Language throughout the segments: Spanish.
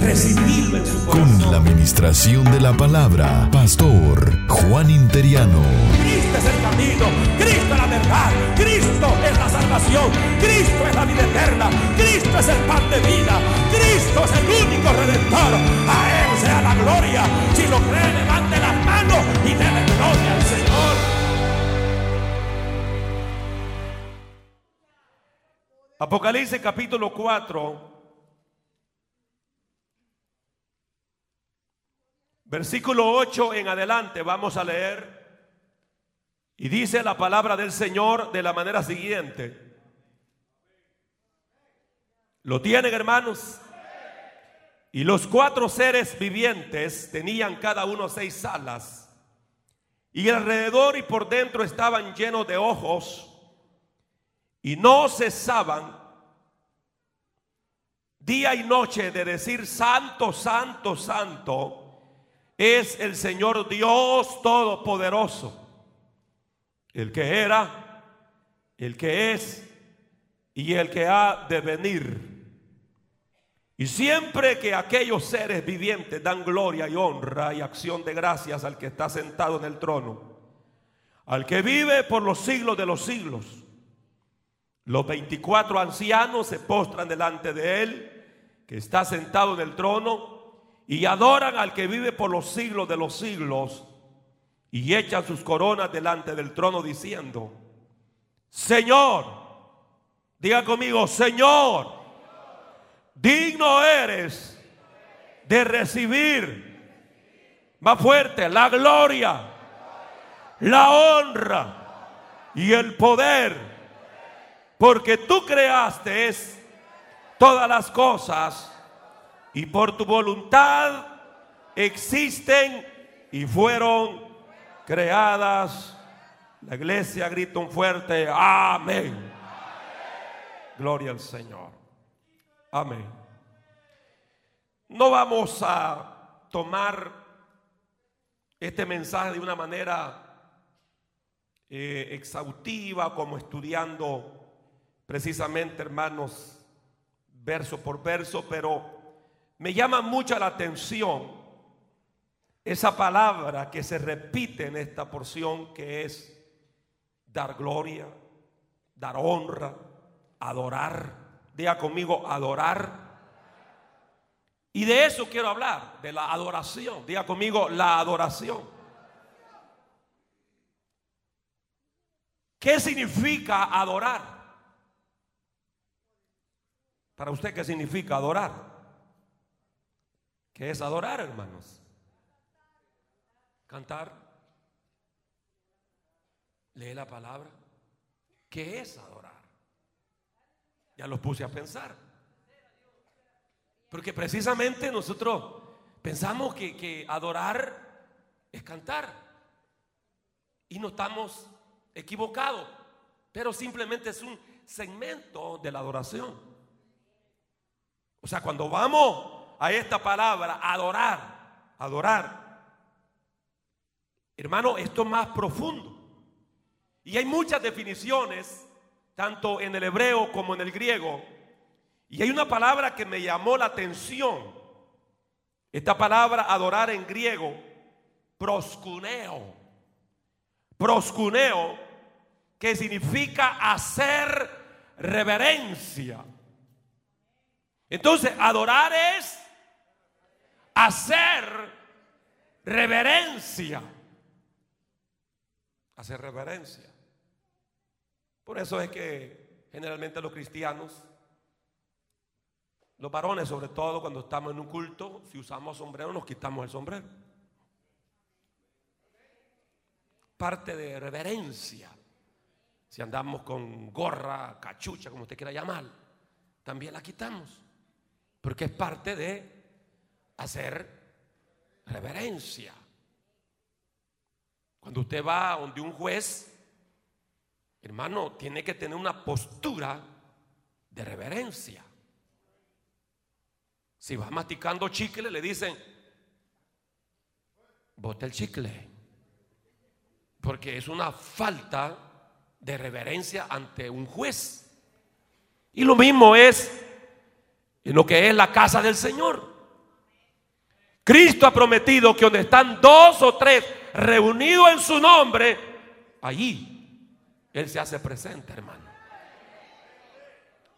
Recibirlo en su corazón. Con la administración de la palabra, Pastor Juan Interiano. Cristo es el camino, Cristo es la verdad, Cristo es la salvación, Cristo es la vida eterna, Cristo es el pan de vida, Cristo es el único redentor. A Él sea la gloria. Si lo cree, levante las manos y déle gloria al Señor. Apocalipsis capítulo 4. Versículo 8 en adelante vamos a leer. Y dice la palabra del Señor de la manera siguiente. ¿Lo tienen hermanos? Y los cuatro seres vivientes tenían cada uno seis alas. Y alrededor y por dentro estaban llenos de ojos. Y no cesaban día y noche de decir, Santo, Santo, Santo es el Señor Dios Todopoderoso, el que era, el que es y el que ha de venir. Y siempre que aquellos seres vivientes dan gloria y honra y acción de gracias al que está sentado en el trono, al que vive por los siglos de los siglos, los 24 ancianos se postran delante de él, que está sentado en el trono, y adoran al que vive por los siglos de los siglos y echan sus coronas delante del trono diciendo, Señor, diga conmigo, Señor, digno eres de recibir más fuerte la gloria, la honra y el poder, porque tú creaste todas las cosas y por tu voluntad existen y fueron creadas. La iglesia grita un fuerte amén. Gloria al Señor. Amén. No vamos a tomar este mensaje de una manera eh, exhaustiva, como estudiando precisamente, hermanos, verso por verso, pero me llama mucho la atención esa palabra que se repite en esta porción que es dar gloria, dar honra, adorar. Diga conmigo, adorar. Y de eso quiero hablar, de la adoración. Diga conmigo, la adoración. ¿Qué significa adorar? Para usted, ¿qué significa adorar? ¿Qué es adorar, hermanos? Cantar. Lee la palabra. ¿Qué es adorar? Ya los puse a pensar. Porque precisamente nosotros pensamos que, que adorar es cantar. Y no estamos equivocados. Pero simplemente es un segmento de la adoración. O sea, cuando vamos a esta palabra, adorar, adorar. Hermano, esto es más profundo. Y hay muchas definiciones, tanto en el hebreo como en el griego. Y hay una palabra que me llamó la atención. Esta palabra adorar en griego, proscuneo. Proscuneo, que significa hacer reverencia. Entonces, adorar es hacer reverencia. Hacer reverencia. Por eso es que generalmente los cristianos, los varones sobre todo cuando estamos en un culto, si usamos sombrero nos quitamos el sombrero. Parte de reverencia. Si andamos con gorra, cachucha, como usted quiera llamar, también la quitamos. Porque es parte de hacer reverencia. Cuando usted va donde un juez, hermano, tiene que tener una postura de reverencia. Si va masticando chicle, le dicen, bote el chicle. Porque es una falta de reverencia ante un juez. Y lo mismo es en lo que es la casa del Señor. Cristo ha prometido que donde están dos o tres reunidos en su nombre, allí Él se hace presente, hermano.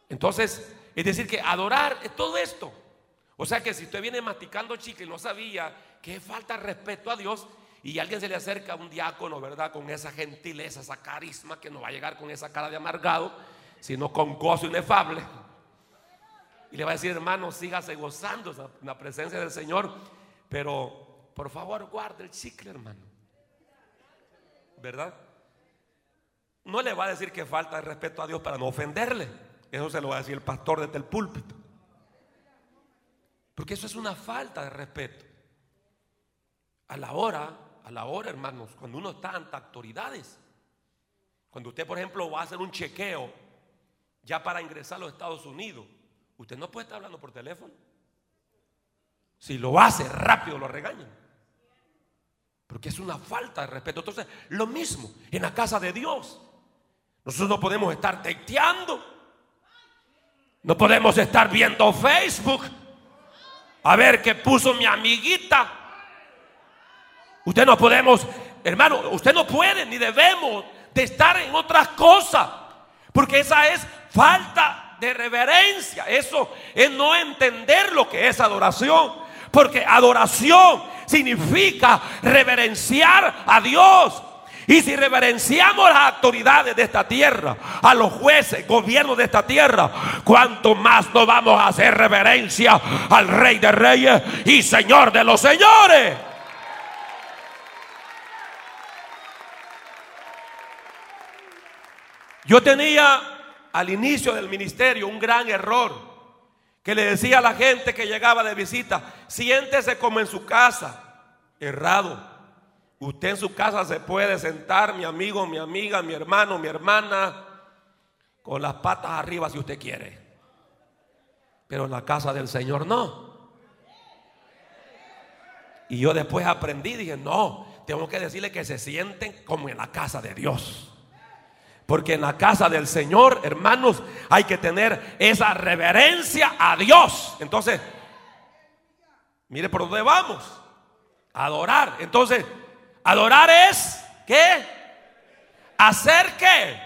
Entonces, es decir, que adorar es todo esto. O sea que si usted viene masticando chicle y no sabía que falta respeto a Dios y alguien se le acerca a un diácono, ¿verdad? Con esa gentileza, esa carisma que no va a llegar con esa cara de amargado, sino con gozo inefable. Y le va a decir, hermano, sígase gozando en la presencia del Señor, pero por favor guarde el chicle, hermano. ¿Verdad? No le va a decir que falta de respeto a Dios para no ofenderle. Eso se lo va a decir el pastor desde el púlpito. Porque eso es una falta de respeto. A la hora, a la hora, hermanos, cuando uno está ante autoridades, cuando usted, por ejemplo, va a hacer un chequeo ya para ingresar a los Estados Unidos, usted no puede estar hablando por teléfono. Si lo hace rápido, lo regañan. Porque es una falta de respeto. Entonces, lo mismo en la casa de Dios. Nosotros no podemos estar teteando. No podemos estar viendo Facebook a ver qué puso mi amiguita. Usted no podemos, hermano, usted no puede ni debemos de estar en otras cosas. Porque esa es falta de reverencia. Eso es no entender lo que es adoración. Porque adoración significa reverenciar a Dios. Y si reverenciamos las autoridades de esta tierra, a los jueces, gobiernos de esta tierra, cuanto más nos vamos a hacer reverencia al Rey de Reyes y Señor de los Señores. Yo tenía al inicio del ministerio un gran error que le decía a la gente que llegaba de visita, siéntese como en su casa, errado. Usted en su casa se puede sentar, mi amigo, mi amiga, mi hermano, mi hermana, con las patas arriba si usted quiere. Pero en la casa del Señor no. Y yo después aprendí, dije, no, tengo que decirle que se sienten como en la casa de Dios. Porque en la casa del Señor, hermanos, hay que tener esa reverencia a Dios. Entonces, mire por dónde vamos. Adorar. Entonces, Adorar es, ¿qué? ¿Hacer qué?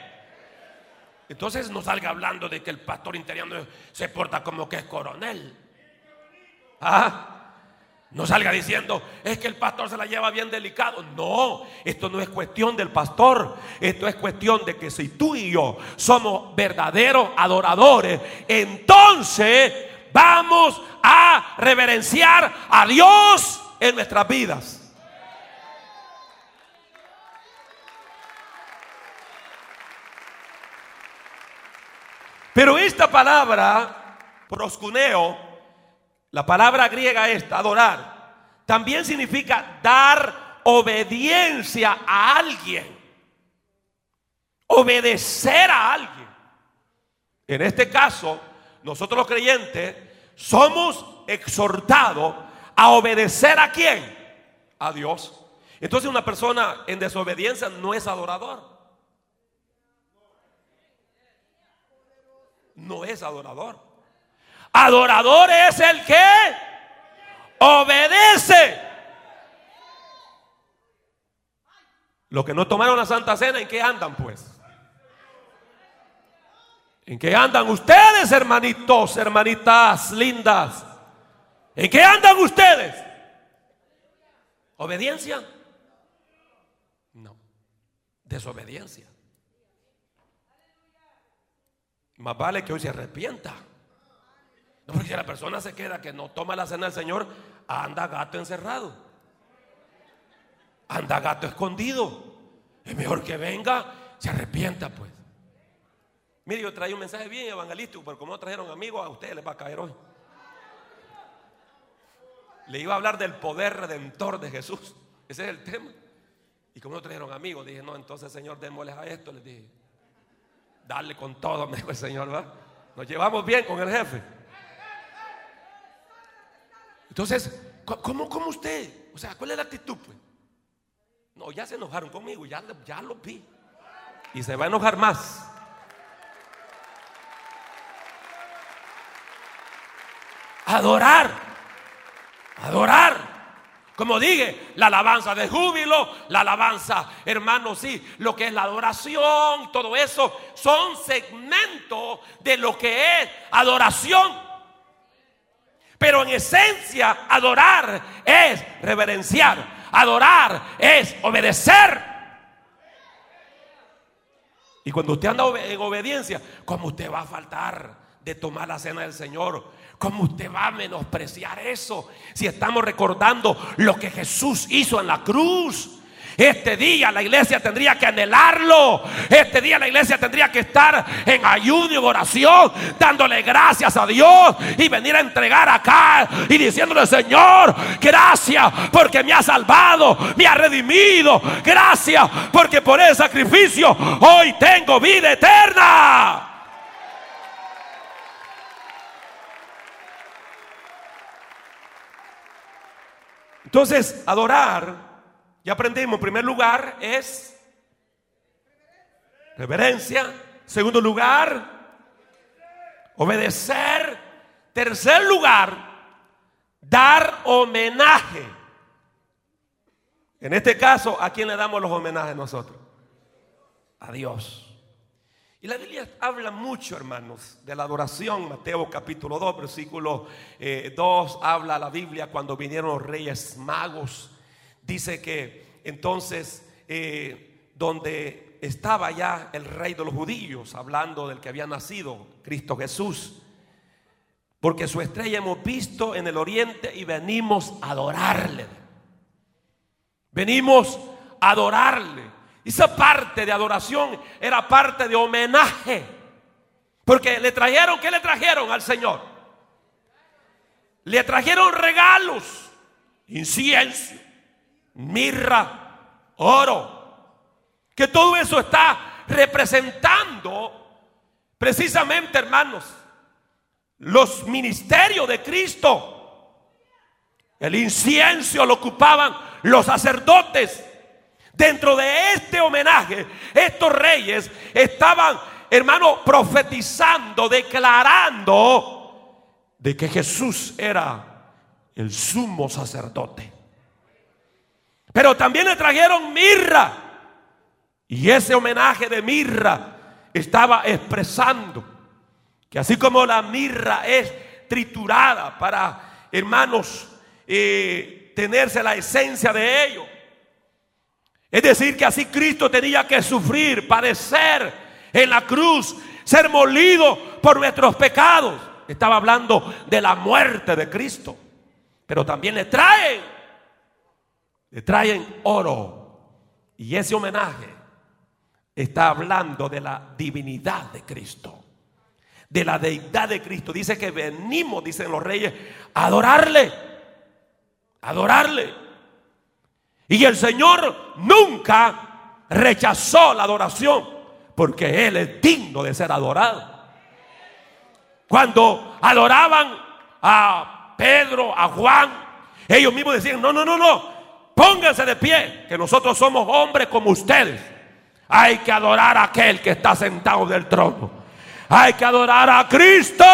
Entonces no salga hablando de que el pastor interior se porta como que es coronel. ¿Ah? No salga diciendo, es que el pastor se la lleva bien delicado. No, esto no es cuestión del pastor. Esto es cuestión de que si tú y yo somos verdaderos adoradores, entonces vamos a reverenciar a Dios en nuestras vidas. Pero esta palabra, proscuneo, la palabra griega esta, adorar, también significa dar obediencia a alguien. Obedecer a alguien. En este caso, nosotros los creyentes somos exhortados a obedecer a quién? A Dios. Entonces una persona en desobediencia no es adorador. no es adorador. Adorador es el que obedece. Los que no tomaron la Santa Cena, ¿en qué andan pues? ¿En qué andan ustedes, hermanitos, hermanitas lindas? ¿En qué andan ustedes? ¿Obediencia? No. Desobediencia. Más vale que hoy se arrepienta. No, porque si la persona se queda que no toma la cena del Señor, anda gato encerrado. Anda gato escondido. Es mejor que venga, se arrepienta pues. Mire, yo traí un mensaje bien evangelístico, pero como no trajeron amigos, a ustedes les va a caer hoy. Le iba a hablar del poder redentor de Jesús. Ese es el tema. Y como no trajeron amigos, dije, no, entonces Señor, démosles a esto, les dije. Darle con todo, me dijo el Señor, ¿va? Nos llevamos bien con el jefe. Entonces, ¿cómo, cómo usted? O sea, ¿cuál es la actitud? Pues? No, ya se enojaron conmigo, ya, ya lo vi. Y se va a enojar más. Adorar. Adorar. Como dije, la alabanza de júbilo, la alabanza, hermanos, sí, lo que es la adoración, todo eso son segmentos de lo que es adoración. Pero en esencia, adorar es reverenciar, adorar es obedecer. Y cuando usted anda en obediencia, ¿cómo usted va a faltar de tomar la cena del Señor? ¿Cómo usted va a menospreciar eso? Si estamos recordando lo que Jesús hizo en la cruz. Este día la iglesia tendría que anhelarlo. Este día la iglesia tendría que estar en ayuno y oración, dándole gracias a Dios y venir a entregar acá y diciéndole, Señor, gracias porque me ha salvado, me ha redimido. Gracias porque por ese sacrificio hoy tengo vida eterna. Entonces, adorar, ya aprendimos, en primer lugar es reverencia. Segundo lugar, obedecer. Tercer lugar, dar homenaje. En este caso, ¿a quién le damos los homenajes nosotros? A Dios. Y la Biblia habla mucho, hermanos, de la adoración. Mateo capítulo 2, versículo 2, eh, habla la Biblia cuando vinieron los reyes magos. Dice que entonces, eh, donde estaba ya el rey de los judíos, hablando del que había nacido, Cristo Jesús, porque su estrella hemos visto en el oriente y venimos a adorarle. Venimos a adorarle. Esa parte de adoración era parte de homenaje. Porque le trajeron, ¿qué le trajeron al Señor? Le trajeron regalos, incienso, mirra, oro. Que todo eso está representando precisamente, hermanos, los ministerios de Cristo. El incienso lo ocupaban los sacerdotes. Dentro de este homenaje, estos reyes estaban, hermano, profetizando, declarando de que Jesús era el sumo sacerdote. Pero también le trajeron mirra. Y ese homenaje de mirra estaba expresando que así como la mirra es triturada para, hermanos, eh, tenerse la esencia de ello, es decir, que así Cristo tenía que sufrir, padecer en la cruz, ser molido por nuestros pecados. Estaba hablando de la muerte de Cristo. Pero también le traen, le traen oro. Y ese homenaje está hablando de la divinidad de Cristo. De la deidad de Cristo. Dice que venimos, dicen los reyes, a adorarle. adorarle. Y el Señor nunca rechazó la adoración porque Él es digno de ser adorado. Cuando adoraban a Pedro, a Juan, ellos mismos decían, no, no, no, no, pónganse de pie, que nosotros somos hombres como ustedes. Hay que adorar a aquel que está sentado del trono. Hay que adorar a Cristo.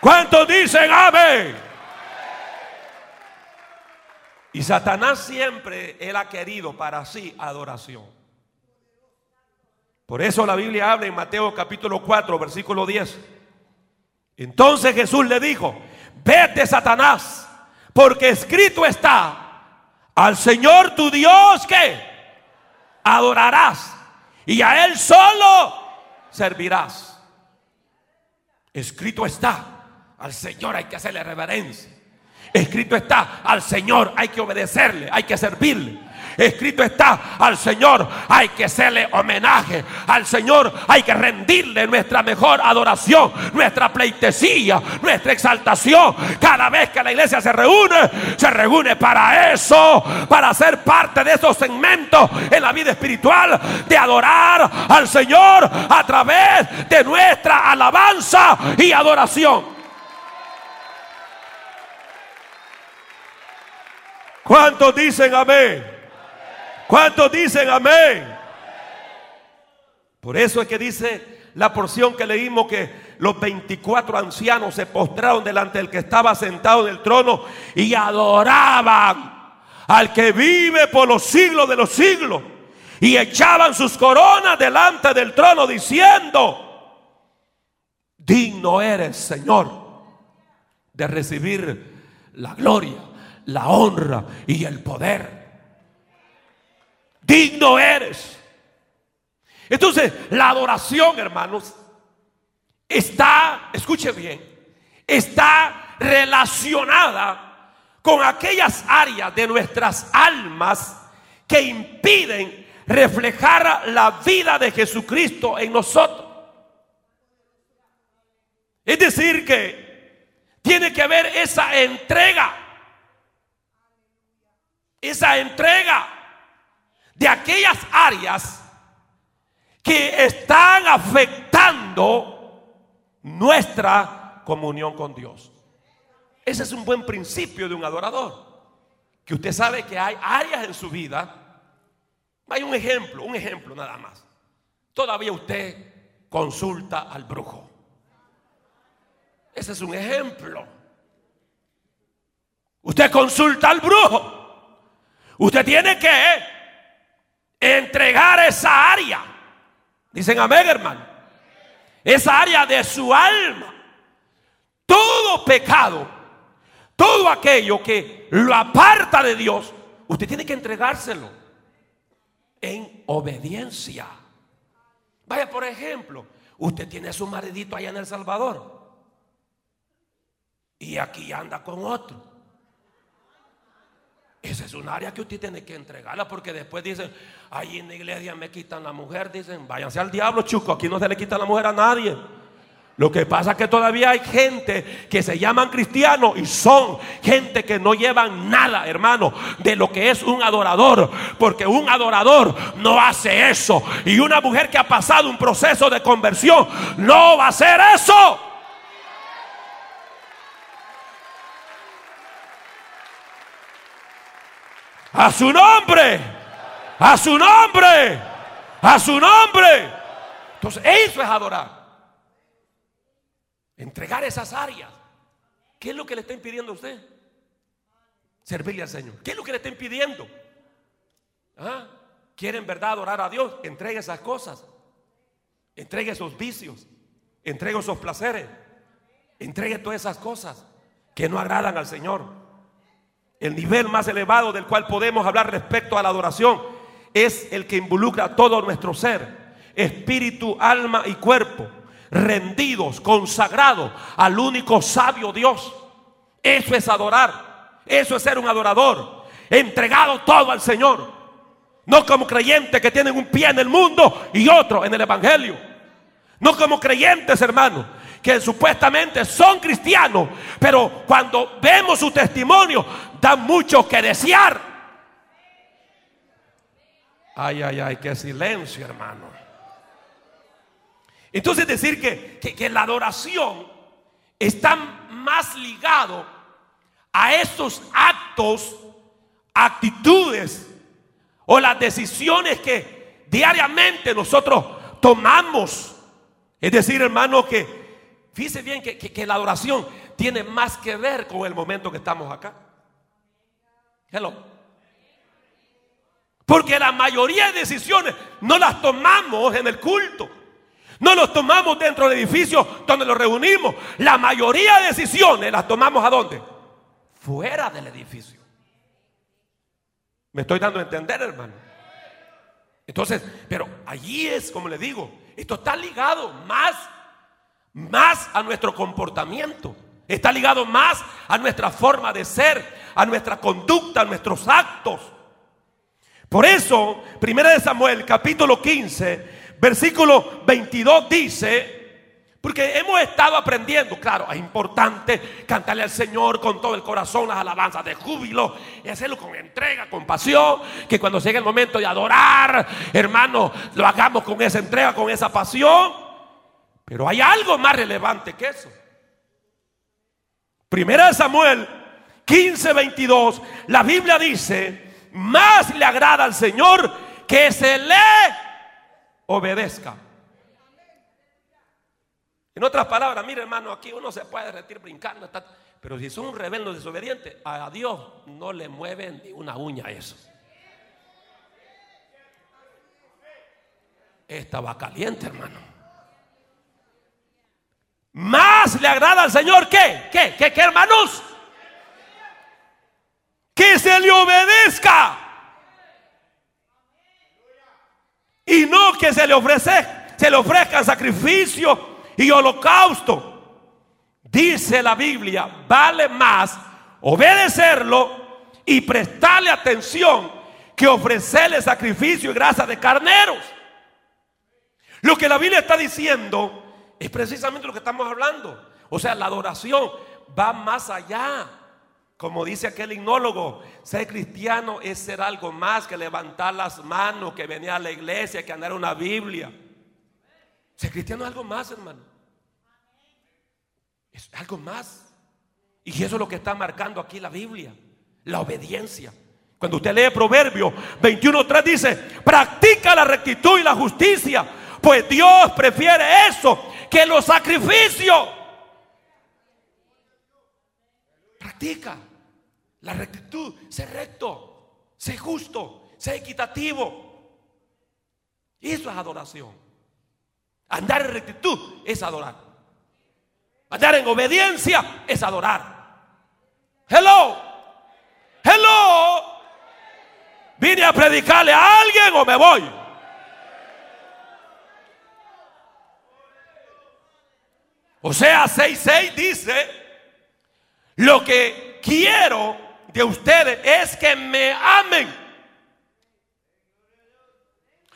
¿Cuántos dicen amén? Y Satanás siempre, él ha querido para sí adoración. Por eso la Biblia habla en Mateo capítulo 4, versículo 10. Entonces Jesús le dijo, vete Satanás, porque escrito está, al Señor tu Dios que adorarás y a Él solo servirás. Escrito está, al Señor hay que hacerle reverencia. Escrito está, al Señor hay que obedecerle, hay que servirle. Escrito está, al Señor hay que hacerle homenaje. Al Señor hay que rendirle nuestra mejor adoración, nuestra pleitesía, nuestra exaltación. Cada vez que la iglesia se reúne, se reúne para eso, para ser parte de esos segmentos en la vida espiritual, de adorar al Señor a través de nuestra alabanza y adoración. ¿Cuántos dicen amén? ¿Cuántos dicen amén? Por eso es que dice la porción que leímos que los 24 ancianos se postraron delante del que estaba sentado en el trono y adoraban al que vive por los siglos de los siglos. Y echaban sus coronas delante del trono diciendo, digno eres, Señor, de recibir la gloria, la honra y el poder digno eres. Entonces, la adoración, hermanos, está, escuche bien, está relacionada con aquellas áreas de nuestras almas que impiden reflejar la vida de Jesucristo en nosotros. Es decir, que tiene que haber esa entrega. Esa entrega de aquellas áreas que están afectando nuestra comunión con Dios. Ese es un buen principio de un adorador. Que usted sabe que hay áreas en su vida. Hay un ejemplo, un ejemplo nada más. Todavía usted consulta al brujo. Ese es un ejemplo. Usted consulta al brujo. Usted tiene que entregar esa área. Dicen amén, hermano. Esa área de su alma. Todo pecado, todo aquello que lo aparta de Dios, usted tiene que entregárselo en obediencia. Vaya, por ejemplo, usted tiene a su maridito allá en El Salvador y aquí anda con otro. Esa es un área que usted tiene que entregarla porque después dicen, ahí en la iglesia me quitan la mujer, dicen, váyanse al diablo, chuco, aquí no se le quita la mujer a nadie. Lo que pasa es que todavía hay gente que se llaman cristianos y son gente que no llevan nada, hermano, de lo que es un adorador. Porque un adorador no hace eso. Y una mujer que ha pasado un proceso de conversión no va a hacer eso. A su nombre. A su nombre. A su nombre. Entonces, eso es adorar. Entregar esas áreas. ¿Qué es lo que le está impidiendo a usted? Servirle al Señor. ¿Qué es lo que le está impidiendo? ¿Ah? ¿Quiere en verdad adorar a Dios? Entregue esas cosas. Entregue esos vicios. Entregue esos placeres. Entregue todas esas cosas que no agradan al Señor. El nivel más elevado del cual podemos hablar respecto a la adoración es el que involucra todo nuestro ser, espíritu, alma y cuerpo, rendidos, consagrados al único sabio Dios. Eso es adorar, eso es ser un adorador, entregado todo al Señor. No como creyentes que tienen un pie en el mundo y otro en el Evangelio. No como creyentes, hermanos, que supuestamente son cristianos, pero cuando vemos su testimonio, dan mucho que desear. Ay, ay, ay, qué silencio, hermano. Entonces decir que, que, la adoración está más ligado a esos actos, actitudes o las decisiones que diariamente nosotros tomamos. Es decir, hermano, que Fíjese bien que, la adoración tiene más que ver con el momento que estamos acá. Hello. Porque la mayoría de decisiones no las tomamos en el culto. No las tomamos dentro del edificio donde nos reunimos. La mayoría de decisiones las tomamos a dónde? Fuera del edificio. Me estoy dando a entender, hermano. Entonces, pero allí es, como le digo, esto está ligado más más a nuestro comportamiento, Está ligado más a nuestra forma de ser, a nuestra conducta, a nuestros actos. Por eso, 1 Samuel capítulo 15, versículo 22 dice, porque hemos estado aprendiendo, claro, es importante cantarle al Señor con todo el corazón las alabanzas de júbilo y hacerlo con entrega, con pasión, que cuando llegue el momento de adorar, hermano, lo hagamos con esa entrega, con esa pasión. Pero hay algo más relevante que eso. Primera de Samuel 15, 22, la Biblia dice, más le agrada al Señor que se le obedezca. En otras palabras, mire hermano, aquí uno se puede derretir brincando, pero si son un rebelde desobediente, a Dios no le mueven ni una uña a eso. Estaba caliente, hermano. Más le agrada al Señor que, ¿qué? ¿Qué, qué hermanos? Que se le obedezca. Y no que se le ofrece, se le ofrezcan sacrificio y holocausto. Dice la Biblia, vale más obedecerlo y prestarle atención que ofrecerle sacrificio y grasa de carneros. Lo que la Biblia está diciendo es precisamente lo que estamos hablando. O sea, la adoración va más allá. Como dice aquel hipnólogo, ser cristiano es ser algo más que levantar las manos, que venir a la iglesia, que andar una Biblia. Ser cristiano es algo más, hermano. Es algo más. Y eso es lo que está marcando aquí la Biblia. La obediencia. Cuando usted lee Proverbio 21.3 dice, practica la rectitud y la justicia, pues Dios prefiere eso que los sacrificios. Practica la rectitud, sé recto, sé justo, sé equitativo. Eso es adoración. Andar en rectitud es adorar. Andar en obediencia es adorar. Hello. Hello. ¿Vine a predicarle a alguien o me voy? O sea, 6.6 dice, lo que quiero de ustedes es que me amen.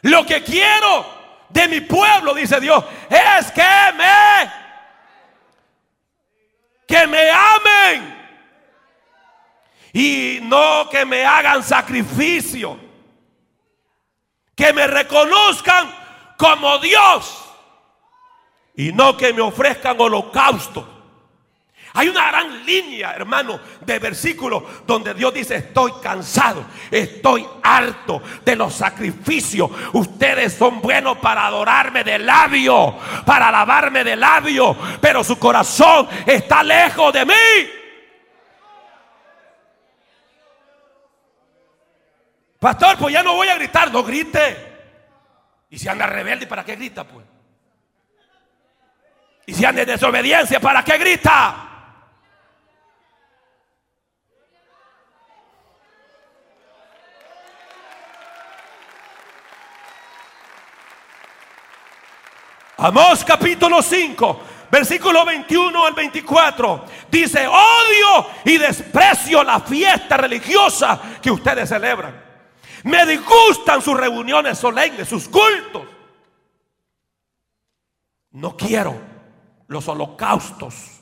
Lo que quiero de mi pueblo, dice Dios, es que me, que me amen. Y no que me hagan sacrificio. Que me reconozcan como Dios. Y no que me ofrezcan holocausto. Hay una gran línea, hermano, de versículos donde Dios dice, estoy cansado, estoy harto de los sacrificios. Ustedes son buenos para adorarme de labio, para alabarme de labio, pero su corazón está lejos de mí. Pastor, pues ya no voy a gritar, no grite. Y si anda rebelde, ¿para qué grita pues? Y si anda en desobediencia, ¿para qué grita? Amós capítulo 5, versículo 21 al 24. Dice, odio y desprecio la fiesta religiosa que ustedes celebran. Me disgustan sus reuniones solemnes, sus cultos. No quiero los holocaustos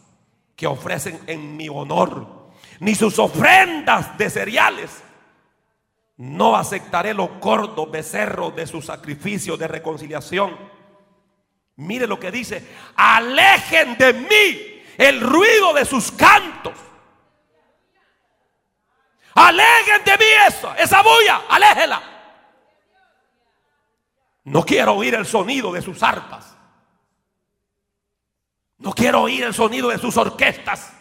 que ofrecen en mi honor, ni sus ofrendas de cereales. No aceptaré los gordos becerros de su sacrificio de reconciliación Mire lo que dice, alejen de mí el ruido de sus cantos. Alejen de mí eso, esa bulla, aléjela. No quiero oír el sonido de sus arpas. No quiero oír el sonido de sus orquestas.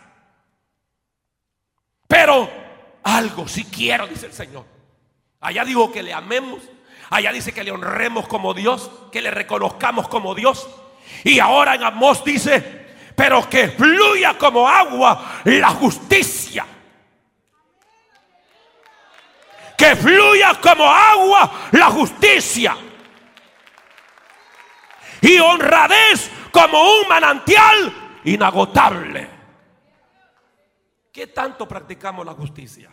Pero algo sí quiero, dice el Señor. Allá digo que le amemos Allá dice que le honremos como Dios, que le reconozcamos como Dios. Y ahora en Amós dice, pero que fluya como agua la justicia. Que fluya como agua la justicia. Y honradez como un manantial inagotable. ¿qué tanto practicamos la justicia?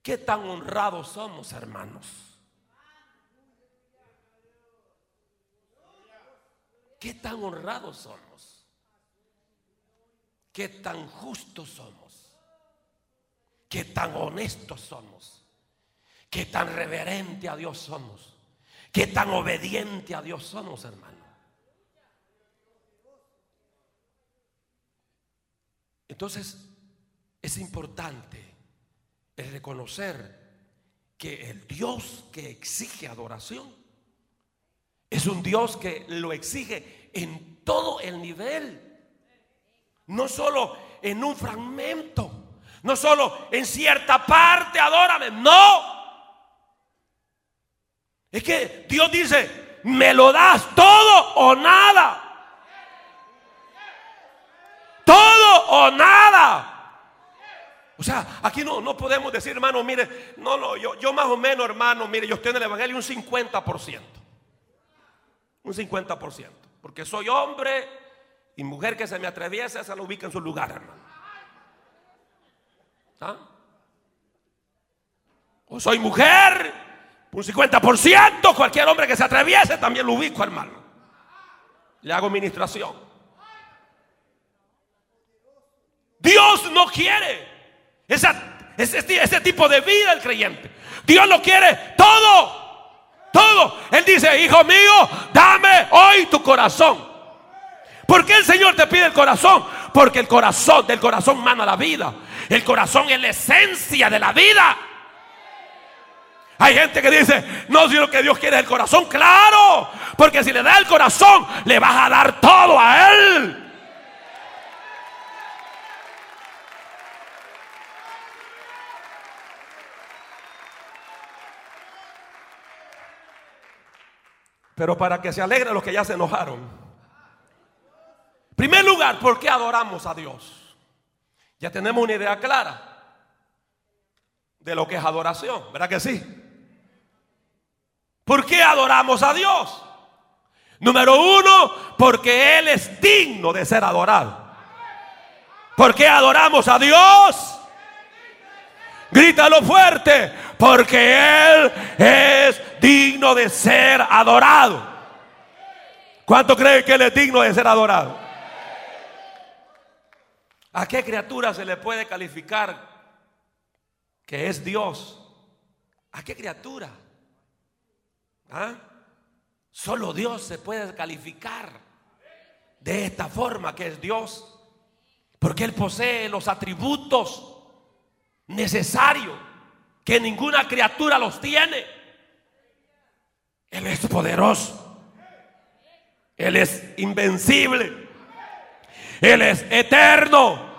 ¿Qué tan honrados somos, hermanos? ¿Qué tan honrados somos? ¿Qué tan justos somos? ¿Qué tan honestos somos? ¿Qué tan reverente a Dios somos? ¿Qué tan obediente a Dios somos, hermano? Entonces, es importante el reconocer que el Dios que exige adoración es un Dios que lo exige en todo el nivel. No solo en un fragmento, no solo en cierta parte, adórame, no. Es que Dios dice, me lo das todo o nada. Todo o nada. O sea, aquí no, no podemos decir, hermano, mire, no, no, yo, yo más o menos, hermano, mire, yo estoy en el Evangelio un 50%. Un 50%. Porque soy hombre y mujer que se me atreviese, se lo ubica en su lugar, hermano. ¿Ah? O soy mujer, un 50%, cualquier hombre que se atreviese también lo ubico, hermano. Le hago ministración. Dios no quiere ese, tipo de vida el creyente. Dios lo quiere todo. Todo. Él dice, hijo mío, dame hoy tu corazón. ¿Por qué el Señor te pide el corazón? Porque el corazón, del corazón mana la vida. El corazón es la esencia de la vida. Hay gente que dice, no, si lo que Dios quiere es el corazón. Claro, porque si le da el corazón, le vas a dar todo a Él. Pero para que se alegren los que ya se enojaron. primer lugar, ¿por qué adoramos a Dios? Ya tenemos una idea clara de lo que es adoración, ¿verdad que sí? ¿Por qué adoramos a Dios? Número uno, porque Él es digno de ser adorado. ¿Por qué adoramos a Dios? Grítalo fuerte, porque Él es digno de ser adorado. ¿Cuánto creen que Él es digno de ser adorado? ¿A qué criatura se le puede calificar que es Dios? ¿A qué criatura? ¿Ah? Solo Dios se puede calificar de esta forma que es Dios. Porque Él posee los atributos necesarios que ninguna criatura los tiene. Él es poderoso. Él es invencible. Él es eterno.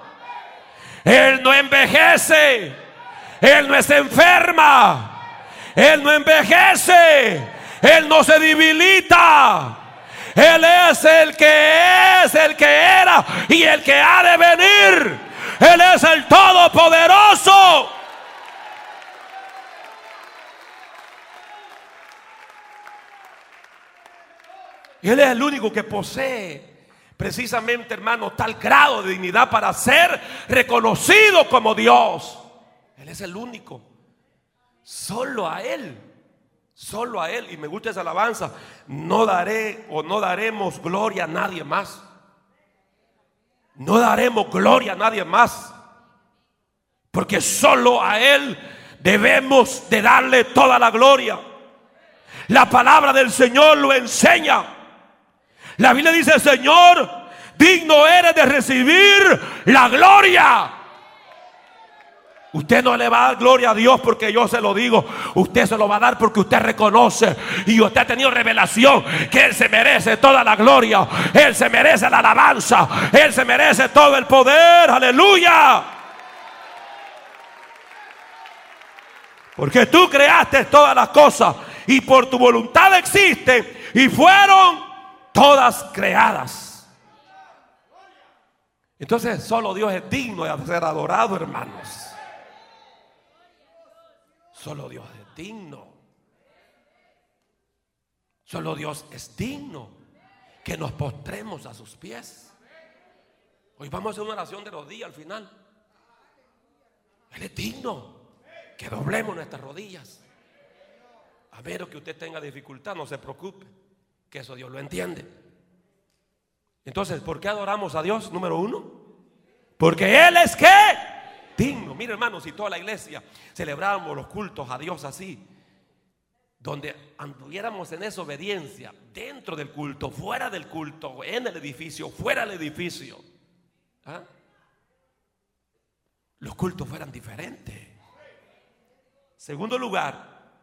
Él no envejece. Él no es enferma. Él no envejece. Él no se debilita. Él es el que es, el que era y el que ha de venir. Él es el todopoderoso. Él es el único que posee precisamente, hermano, tal grado de dignidad para ser reconocido como Dios. Él es el único. Solo a Él. Solo a Él. Y me gusta esa alabanza. No daré o no daremos gloria a nadie más. No daremos gloria a nadie más. Porque solo a Él debemos de darle toda la gloria. La palabra del Señor lo enseña. La Biblia dice, Señor, digno eres de recibir la gloria. Usted no le va a dar gloria a Dios porque yo se lo digo. Usted se lo va a dar porque usted reconoce y usted ha tenido revelación que Él se merece toda la gloria. Él se merece la alabanza. Él se merece todo el poder. Aleluya. Porque tú creaste todas las cosas y por tu voluntad existen y fueron todas creadas. Entonces solo Dios es digno de ser adorado, hermanos. Solo Dios es digno. Solo Dios es digno que nos postremos a sus pies. Hoy vamos a hacer una oración de días al final. Él es digno que doblemos nuestras rodillas. A menos que usted tenga dificultad, no se preocupe, que eso Dios lo entiende. Entonces, ¿por qué adoramos a Dios? Número uno, porque Él es que digno. Mire, hermanos, si toda la iglesia celebramos los cultos a Dios así, donde anduviéramos en esa obediencia, dentro del culto, fuera del culto, en el edificio, fuera del edificio, ¿ah? los cultos fueran diferentes. Segundo lugar,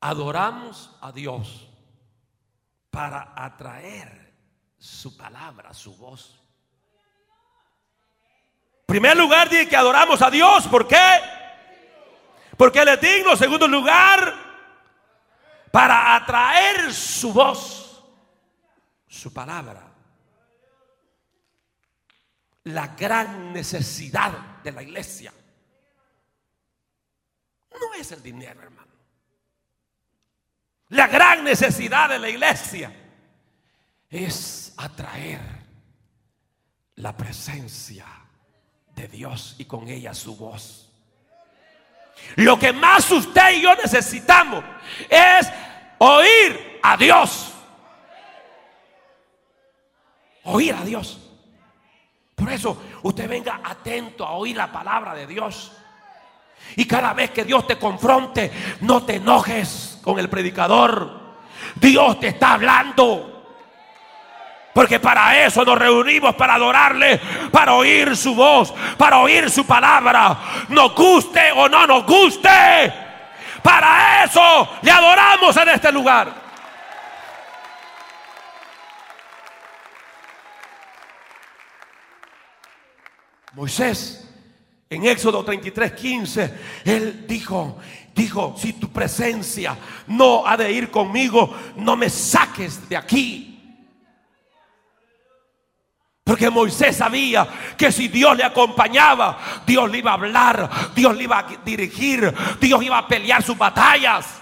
adoramos a Dios para atraer su palabra, su voz. Primer lugar, dice que adoramos a Dios. ¿Por qué? Porque Él es digno. Segundo lugar, para atraer su voz, su palabra. La gran necesidad de la iglesia no es el dinero, hermano. La gran necesidad de la iglesia es atraer la presencia de Dios y con ella su voz. Lo que más usted y yo necesitamos es oír a Dios. Oír a Dios. Por eso usted venga atento a oír la palabra de Dios. Y cada vez que Dios te confronte, no te enojes con el predicador. Dios te está hablando. Porque para eso nos reunimos, para adorarle, para oír su voz, para oír su palabra. Nos guste o no nos guste. Para eso le adoramos en este lugar. Moisés, en Éxodo 33, 15, él dijo, dijo, si tu presencia no ha de ir conmigo, no me saques de aquí. Porque Moisés sabía que si Dios le acompañaba, Dios le iba a hablar, Dios le iba a dirigir, Dios iba a pelear sus batallas.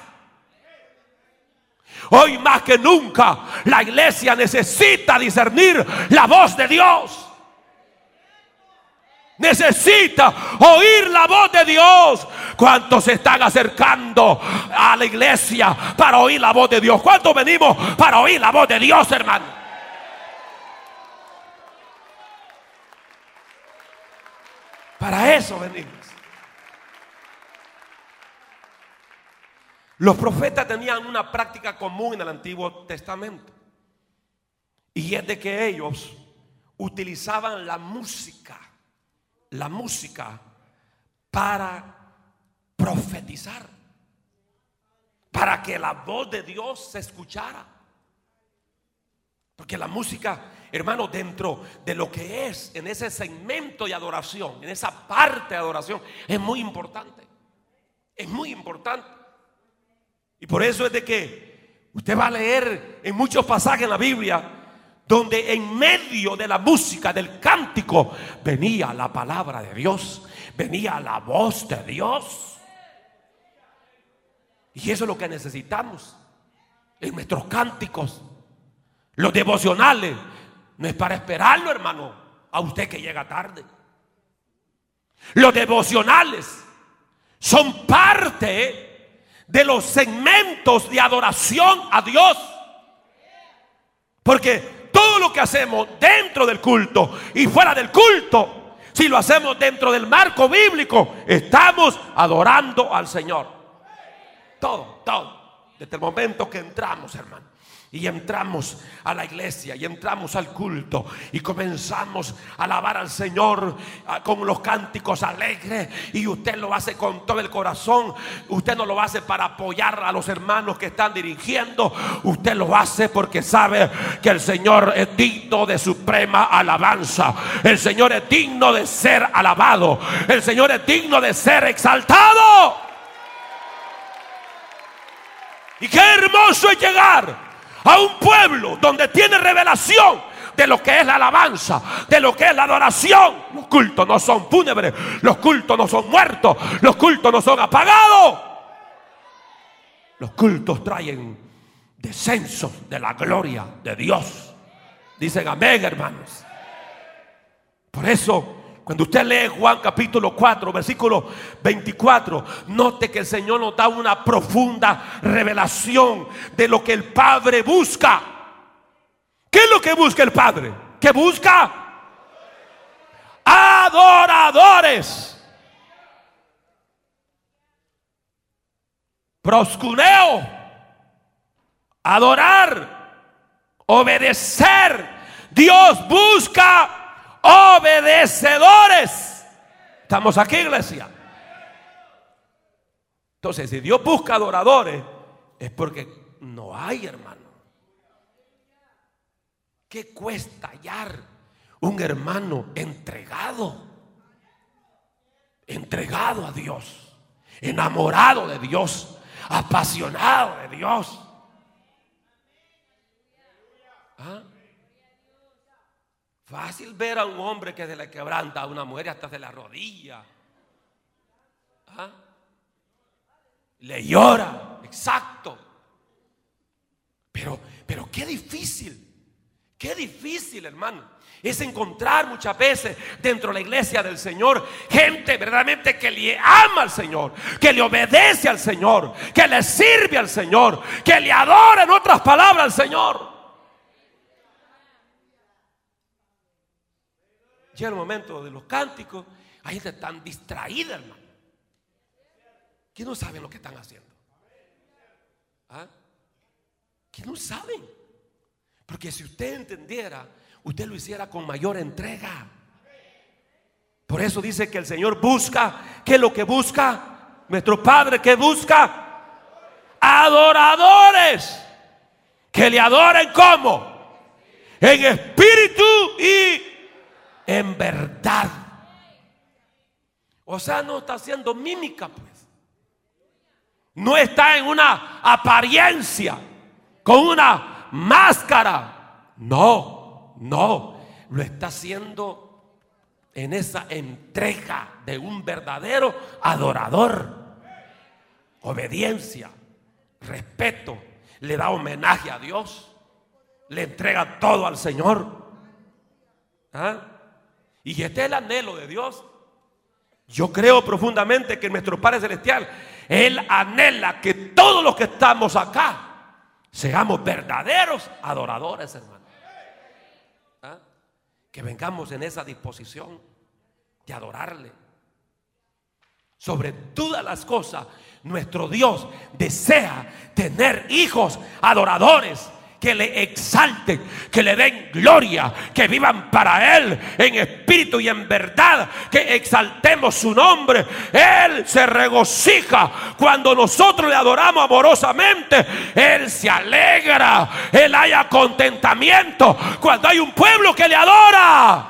Hoy más que nunca la iglesia necesita discernir la voz de Dios. Necesita oír la voz de Dios. ¿Cuántos se están acercando a la iglesia para oír la voz de Dios? ¿Cuántos venimos para oír la voz de Dios, hermano? Para eso venimos. Los profetas tenían una práctica común en el Antiguo Testamento. Y es de que ellos utilizaban la música, la música para profetizar, para que la voz de Dios se escuchara. Porque la música hermano, dentro de lo que es en ese segmento de adoración, en esa parte de adoración, es muy importante. Es muy importante. Y por eso es de que usted va a leer en muchos pasajes en la Biblia donde en medio de la música, del cántico, venía la palabra de Dios, venía la voz de Dios. Y eso es lo que necesitamos en nuestros cánticos, los devocionales, no es para esperarlo, hermano, a usted que llega tarde. Los devocionales son parte de los segmentos de adoración a Dios. Porque todo lo que hacemos dentro del culto y fuera del culto, si lo hacemos dentro del marco bíblico, estamos adorando al Señor. Todo, todo. Desde el momento que entramos, hermano. Y entramos a la iglesia y entramos al culto y comenzamos a alabar al Señor ah, con los cánticos alegres. Y usted lo hace con todo el corazón. Usted no lo hace para apoyar a los hermanos que están dirigiendo. Usted lo hace porque sabe que el Señor es digno de suprema alabanza. El Señor es digno de ser alabado. El Señor es digno de ser exaltado. Y qué hermoso es llegar a un pueblo donde tiene revelación de lo que es la alabanza, de lo que es la adoración. Los cultos no son fúnebres, los cultos no son muertos, los cultos no son apagados. Los cultos traen descensos de la gloria de Dios. Dicen amén, hermanos. Por eso Cuando usted lee Juan capítulo 4, versículo 24, note que el Señor nos da una profunda revelación de lo que el Padre busca. ¿Qué es lo que busca el Padre? ¿Qué busca? Adoradores. Proscuneo. Adorar. Obedecer. Dios busca obedecedores. Estamos aquí, iglesia. Entonces, si Dios busca adoradores, es porque no hay, hermano. ¿Qué cuesta hallar un hermano entregado? Entregado a Dios, enamorado de Dios, apasionado de Dios. ¿Ah? Fácil ver a un hombre que se le quebranta a una mujer hasta se la rodilla. ¿Ah? Le llora, exacto. Pero, pero qué difícil, qué difícil, hermano. Es encontrar muchas veces dentro de la iglesia del Señor gente verdaderamente que le ama al Señor, que le obedece al Señor, que le sirve al Señor, que le adora en otras palabras al Señor. Llega momento de los cánticos, hay gente tan distraída, hermano, que no saben lo que están haciendo. ¿Ah? Que no saben. Porque si usted entendiera, usted lo hiciera con mayor entrega. Por eso dice que el Señor busca, ¿qué es lo que busca? Nuestro Padre que busca adoradores que le adoren como en espíritu y en verdad. O sea, no está haciendo mímica, pues. No está en una apariencia, con una máscara. No, no. Lo está haciendo en esa entrega de un verdadero adorador. Obediencia, respeto, le da homenaje a Dios, le entrega todo al Señor. ¿Ah? Y este es el anhelo de Dios. Yo creo profundamente que nuestro Padre Celestial, Él anhela que todos los que estamos acá seamos verdaderos adoradores, hermano. ¿Ah? Que vengamos en esa disposición de adorarle. Sobre todas las cosas, nuestro Dios desea tener hijos adoradores que le exalten, que le den gloria, que vivan para Él en espíritu y en verdad, que exaltemos su nombre. Él se regocija cuando nosotros le adoramos amorosamente. Él se alegra, Él haya contentamiento cuando hay un pueblo que le adora.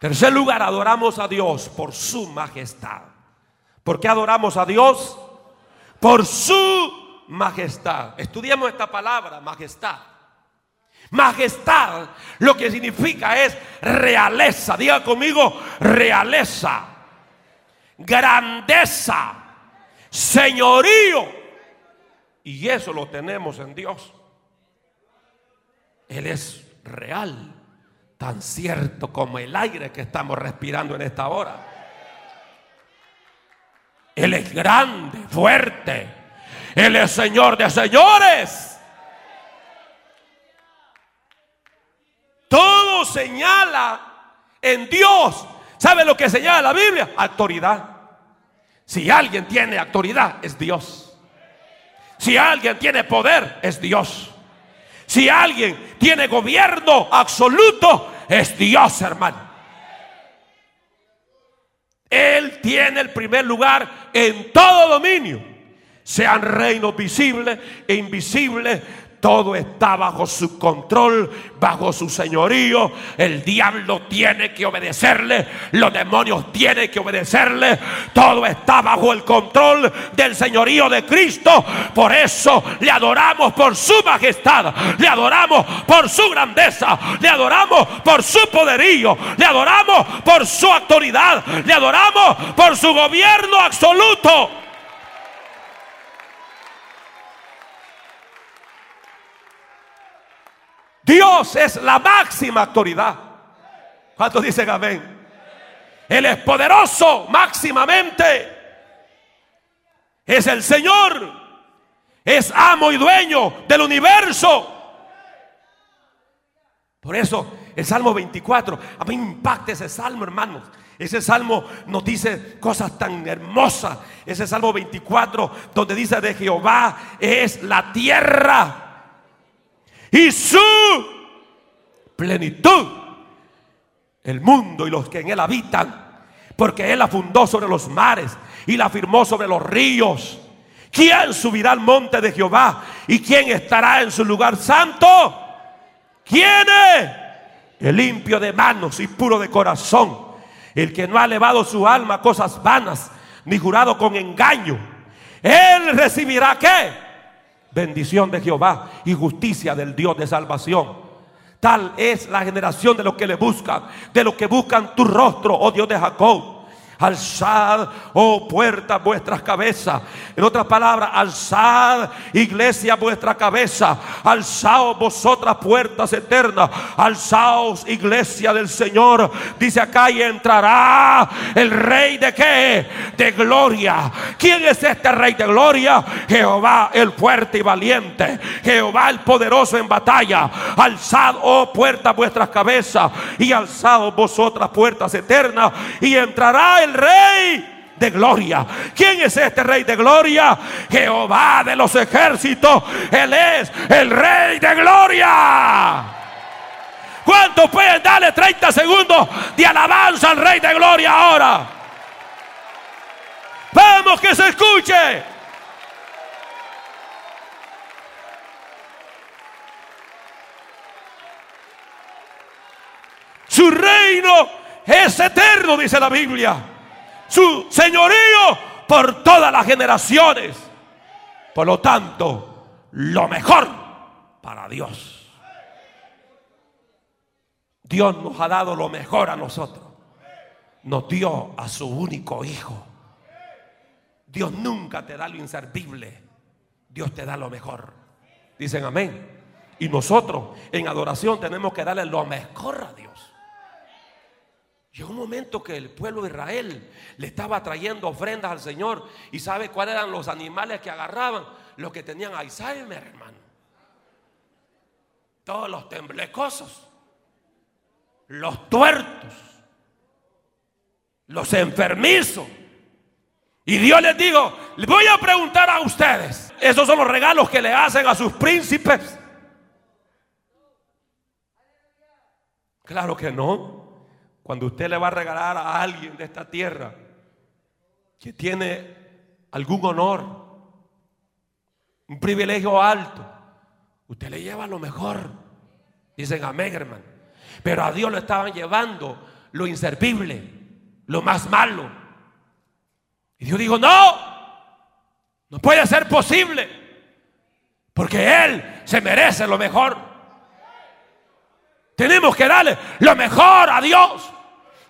Tercer lugar, adoramos a Dios por su majestad. ¿Por qué adoramos a Dios? Por su majestad. Estudiemos esta palabra, majestad. Majestad lo que significa es realeza. Diga conmigo, realeza, grandeza, señorío. Y eso lo tenemos en Dios. Él es real, tan cierto como el aire que estamos respirando en esta hora. Él es grande, fuerte. Él es Señor de señores. Todo señala en Dios. ¿Sabe lo que señala la Biblia? Autoridad. Si alguien tiene autoridad, es Dios. Si alguien tiene poder, es Dios. Si alguien tiene gobierno absoluto, es Dios, hermano. Él tiene el primer lugar en todo dominio. Sean reinos visibles e invisibles, todo está bajo su control, bajo su señorío. El diablo tiene que obedecerle, los demonios tienen que obedecerle. Todo está bajo el control del señorío de Cristo. Por eso le adoramos por su majestad, le adoramos por su grandeza, le adoramos por su poderío, le adoramos por su autoridad, le adoramos por su gobierno absoluto. Dios es la máxima autoridad. ¿Cuántos dicen amén? Él es poderoso máximamente. Es el Señor. Es amo y dueño del universo. Por eso el Salmo 24, a mí me impacta ese salmo, hermanos. Ese salmo nos dice cosas tan hermosas. Ese salmo 24, donde dice de Jehová es la tierra y su plenitud, el mundo y los que en él habitan, porque él la fundó sobre los mares y la firmó sobre los ríos. ¿Quién subirá al monte de Jehová? ¿Y quién estará en su lugar santo? ¿Quién es? El limpio de manos y puro de corazón. El que no ha elevado su alma a cosas vanas, ni jurado con engaño. Él recibirá qué? Bendición de Jehová y justicia del Dios de salvación. Tal es la generación de los que le buscan, de los que buscan tu rostro, oh Dios de Jacob. Alzad, oh puerta, vuestras cabezas. En otras palabras, alzad, iglesia, vuestra cabeza. Alzaos vosotras puertas eternas. Alzaos, iglesia del Señor. Dice acá y entrará el rey de qué? De gloria. ¿Quién es este rey de gloria? Jehová el fuerte y valiente. Jehová el poderoso en batalla. Alzad, oh puertas, vuestras cabezas. Y alzaos vosotras puertas eternas. Y entrará el rey de gloria. ¿Quién es este rey de gloria? Jehová de los ejércitos. Él es el rey de gloria. ¿Cuántos pueden darle 30 segundos de alabanza al rey de gloria ahora? Vamos que se escuche. Su reino es eterno, dice la Biblia su señorío por todas las generaciones. Por lo tanto, lo mejor para Dios. Dios nos ha dado lo mejor a nosotros. Nos dio a su único hijo. Dios nunca te da lo inservible. Dios te da lo mejor. Dicen amén. Y nosotros en adoración tenemos que darle lo mejor a Dios. Llegó un momento que el pueblo de Israel le estaba trayendo ofrendas al Señor. ¿Y sabe cuáles eran los animales que agarraban? Los que tenían Alzheimer, hermano. Todos los temblecosos, los tuertos, los enfermizos. Y Dios les digo, les voy a preguntar a ustedes, esos son los regalos que le hacen a sus príncipes. Claro que no. Cuando usted le va a regalar a alguien de esta tierra que tiene algún honor, un privilegio alto, usted le lleva lo mejor. Dicen amén, hermano. Pero a Dios lo estaban llevando lo inservible, lo más malo. Y Dios dijo, no, no puede ser posible, porque Él se merece lo mejor. Tenemos que darle lo mejor a Dios.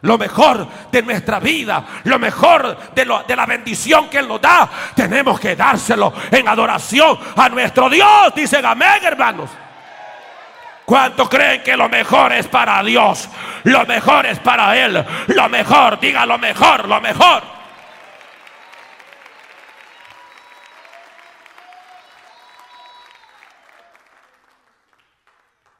Lo mejor de nuestra vida, lo mejor de, la bendición que Él nos da, tenemos que dárselo en adoración a nuestro Dios. Dicen amén, hermanos. ¿Cuántos creen que lo mejor es para Dios? Lo mejor es para Él. Lo mejor, diga lo mejor, lo mejor.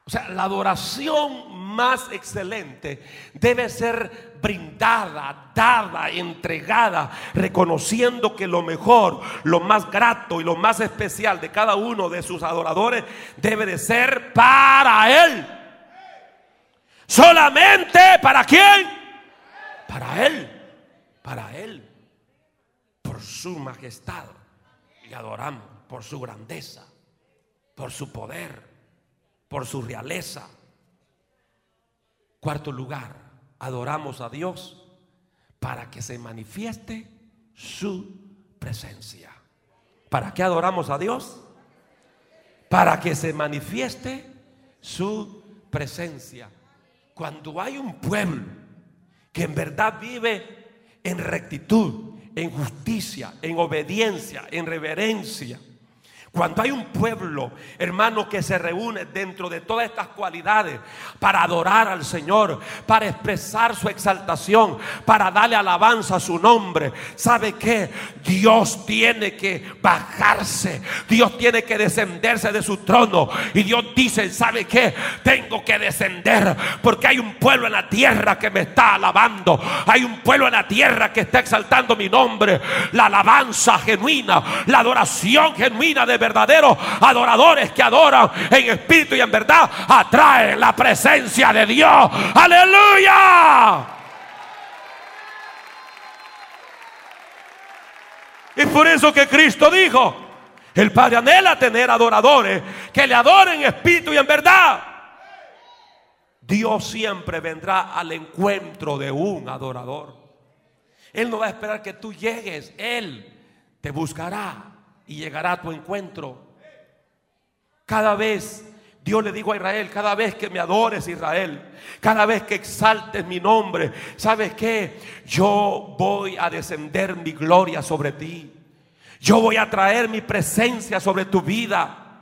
O sea, la adoración más excelente debe ser brindada, dada, entregada, reconociendo que lo mejor, lo más grato y lo más especial de cada uno de sus adoradores debe de ser para Él. Solamente para quién? Para Él. Para Él. Por su majestad. Y adoramos por su grandeza, por su poder por su realeza. Cuarto lugar, adoramos a Dios para que se manifieste su presencia. ¿Para qué adoramos a Dios? Para que se manifieste su presencia. Cuando hay un pueblo que en verdad vive en rectitud, en justicia, en obediencia, en reverencia, Cuando hay un pueblo, hermano, que se reúne dentro de todas estas cualidades para adorar al Señor, para expresar su exaltación, para darle alabanza a su nombre, ¿sabe qué? Dios tiene que bajarse, Dios tiene que descenderse de su trono. Y Dios dice, ¿sabe qué? Tengo que descender porque hay un pueblo en la tierra que me está alabando, hay un pueblo en la tierra que está exaltando mi nombre, la alabanza genuina, la adoración genuina de verdaderos adoradores que adoran en espíritu y en verdad, atraen la presencia de Dios. Aleluya. Y por eso que Cristo dijo, el Padre anhela tener adoradores que le adoren en espíritu y en verdad. Dios siempre vendrá al encuentro de un adorador. Él no va a esperar que tú llegues, Él te buscará y llegará a tu encuentro. Cada vez, Dios le dijo a Israel, cada vez que me adores Israel, cada vez que exaltes mi nombre, ¿sabes qué? Yo voy a descender mi gloria sobre ti. Yo voy a traer mi presencia sobre tu vida.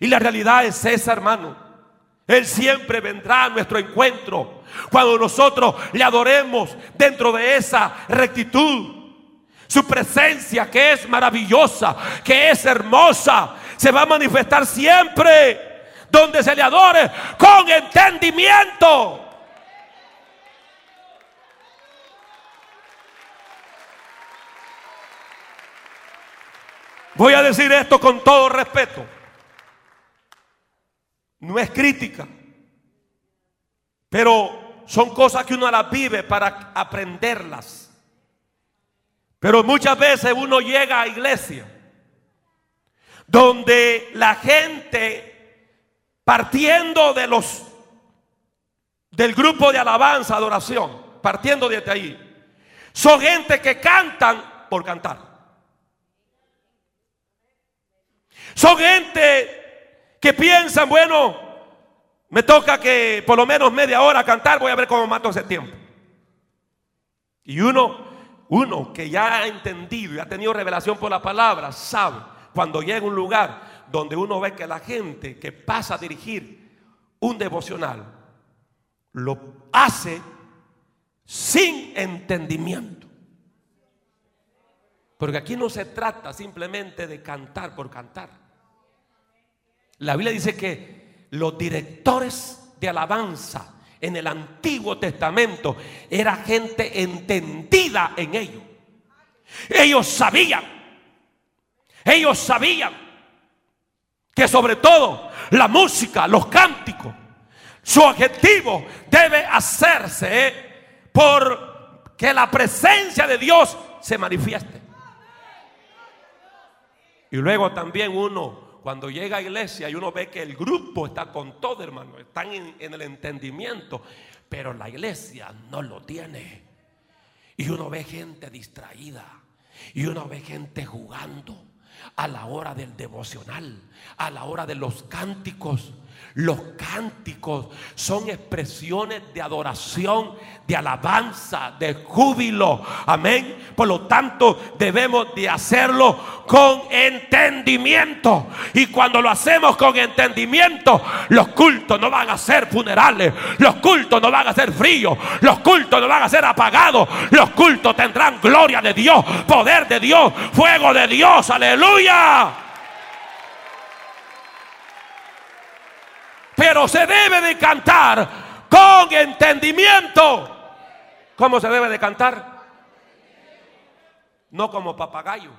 Y la realidad es esa, hermano. Él siempre vendrá a nuestro encuentro cuando nosotros le adoremos dentro de esa rectitud. Su presencia que es maravillosa, que es hermosa, se va a manifestar siempre donde se le adore con entendimiento. Voy a decir esto con todo respeto. No es crítica, pero son cosas que uno las vive para aprenderlas. Pero muchas veces uno llega a iglesia donde la gente partiendo de los del grupo de alabanza, adoración, partiendo desde ahí, son gente que cantan por cantar. Son gente que piensan, bueno, me toca que por lo menos media hora cantar, voy a ver cómo mato ese tiempo. Y uno uno que ya ha entendido y ha tenido revelación por la palabra, sabe cuando llega a un lugar donde uno ve que la gente que pasa a dirigir un devocional lo hace sin entendimiento. Porque aquí no se trata simplemente de cantar por cantar. La Biblia dice que los directores de alabanza en el Antiguo Testamento era gente entendida en ello. Ellos sabían, ellos sabían que sobre todo la música, los cánticos, su objetivo debe hacerse por que la presencia de Dios se manifieste. Y luego también uno cuando llega a iglesia y uno ve que el grupo está con todo, hermano, están en, el entendimiento, pero la iglesia no lo tiene. Y uno ve gente distraída, y uno ve gente jugando a la hora del devocional, a la hora de los cánticos. Los cánticos son expresiones de adoración, de alabanza, de júbilo. Amén. Por lo tanto, debemos de hacerlo con entendimiento. Y cuando lo hacemos con entendimiento, los cultos no van a ser funerales. Los cultos no van a ser fríos. Los cultos no van a ser apagados. Los cultos tendrán gloria de Dios, poder de Dios, fuego de Dios. Aleluya. Pero se debe de cantar con entendimiento. ¿Cómo se debe de cantar? No como papagayo.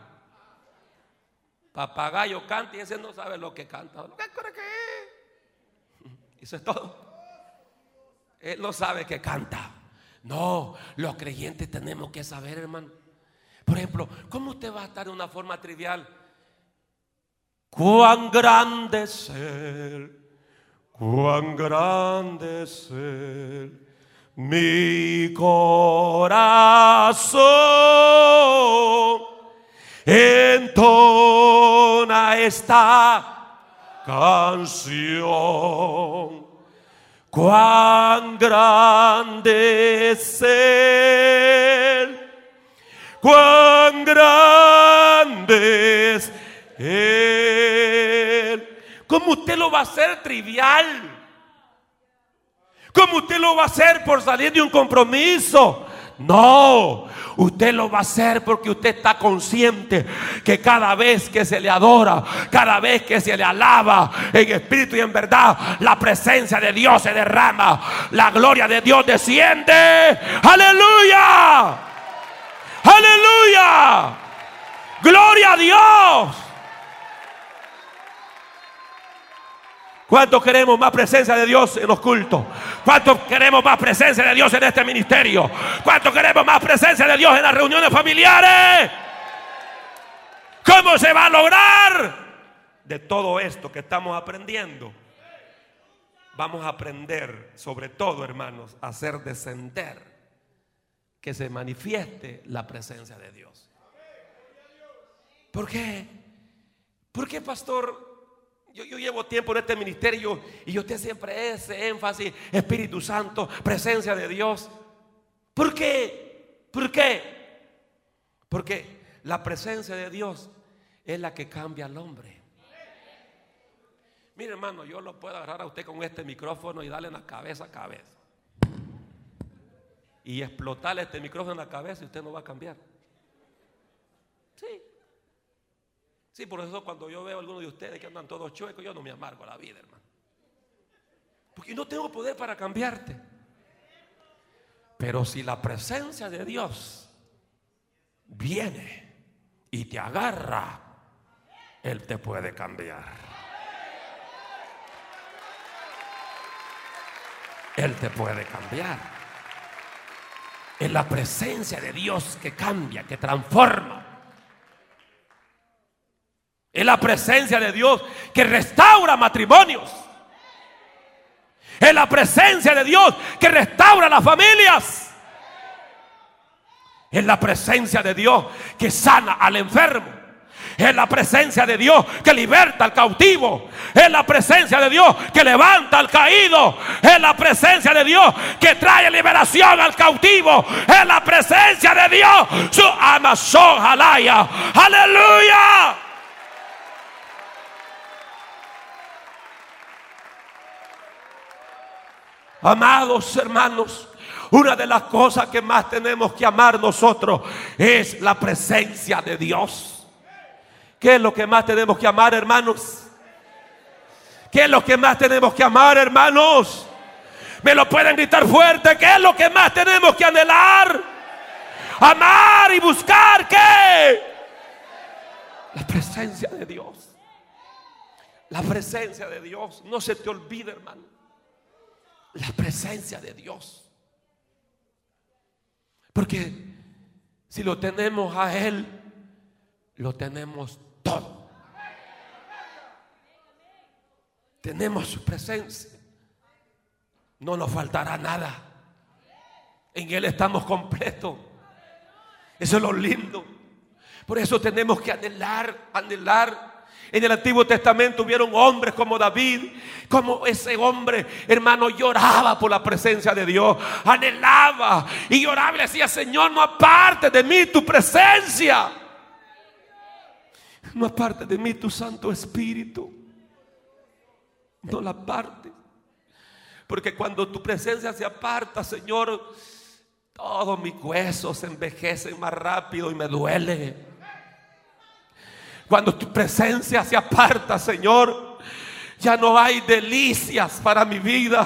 Papagayo canta y ese no sabe lo que canta. ¿Qué cree que Eso es todo. Él no sabe que canta. No, los creyentes tenemos que saber, hermano. Por ejemplo, ¿cómo usted va a estar de una forma trivial? Cuán grande es Él Cuán grande es mi corazón. Entona esta canción. Cuán grande es Él, cuán grande es Él. ¿Cómo usted lo va a hacer trivial? ¿Cómo usted lo va a hacer por salir de un compromiso? No, usted lo va a hacer porque usted está consciente que cada vez que se le adora, cada vez que se le alaba en espíritu y en verdad, la presencia de Dios se derrama, la gloria de Dios desciende. Aleluya, aleluya, gloria a Dios. ¿Cuántos queremos más presencia de Dios en los cultos? ¿Cuántos queremos más presencia de Dios en este ministerio? ¿Cuántos queremos más presencia de Dios en las reuniones familiares? ¿Cómo se va a lograr? De todo esto que estamos aprendiendo, vamos a aprender, sobre todo, hermanos, a hacer descender, que se manifieste la presencia de Dios. ¿Por qué? ¿Por qué, pastor? Yo, llevo tiempo en este ministerio y usted siempre ese énfasis, Espíritu Santo, presencia de Dios. ¿Por qué? ¿Por qué? Porque la presencia de Dios es la que cambia al hombre. Mire hermano, yo lo puedo agarrar a usted con este micrófono y darle en la cabeza a cabeza. Y explotarle este micrófono en la cabeza y usted no va a cambiar. Sí. Sí, por eso cuando yo veo a algunos de ustedes que andan todos chuecos, yo no me amargo la vida, hermano. Porque no tengo poder para cambiarte. Pero si la presencia de Dios viene y te agarra, Él te puede cambiar. Él te puede cambiar. Es la presencia de Dios que cambia, que transforma. Es la presencia de Dios que restaura matrimonios. Es la presencia de Dios que restaura las familias. Es la presencia de Dios que sana al enfermo. Es la presencia de Dios que liberta al cautivo. Es la presencia de Dios que levanta al caído. Es la presencia de Dios que trae liberación al cautivo. Es la presencia de Dios. Su Amazon Jalaya. Aleluya. Amados hermanos, una de las cosas que más tenemos que amar nosotros es la presencia de Dios. ¿Qué es lo que más tenemos que amar, hermanos? ¿Qué es lo que más tenemos que amar, hermanos? Me lo pueden gritar fuerte. ¿Qué es lo que más tenemos que anhelar? Amar y buscar qué? La presencia de Dios. La presencia de Dios. No se te olvide, hermano la presencia de Dios. Porque si lo tenemos a Él, lo tenemos todo. Tenemos su presencia. No nos faltará nada. En Él estamos completos. Eso es lo lindo. Por eso tenemos que anhelar, anhelar en el Antiguo Testamento hubieron hombres como David, como ese hombre, hermano, lloraba por la presencia de Dios, anhelaba y lloraba y decía, Señor, no aparte de mí tu presencia. No aparte de mí tu Santo Espíritu. No la aparte. Porque cuando tu presencia se aparta, Señor, todos mis huesos se envejecen más rápido y me duele. Cuando tu presencia se aparta, Señor, ya no hay delicias para mi vida.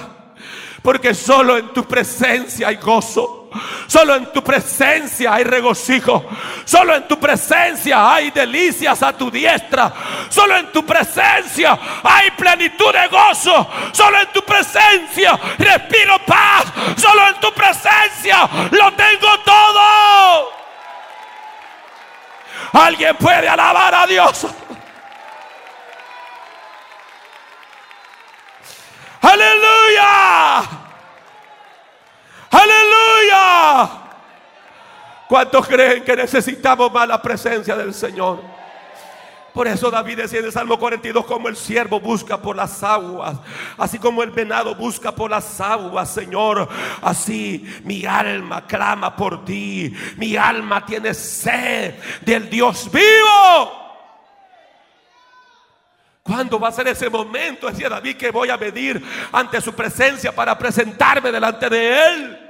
Porque solo en tu presencia hay gozo. Solo en tu presencia hay regocijo. Solo en tu presencia hay delicias a tu diestra. Solo en tu presencia hay plenitud de gozo. Solo en tu presencia respiro paz. Solo en tu presencia lo tengo todo. Alguien puede alabar a Dios. Aleluya. Aleluya. ¿Cuántos creen que necesitamos más la presencia del Señor? Por eso David decía en el Salmo 42, como el siervo busca por las aguas, así como el venado busca por las aguas, Señor, así mi alma clama por ti, mi alma tiene sed del Dios vivo. ¿Cuándo va a ser ese momento? Decía David que voy a venir ante su presencia para presentarme delante de él.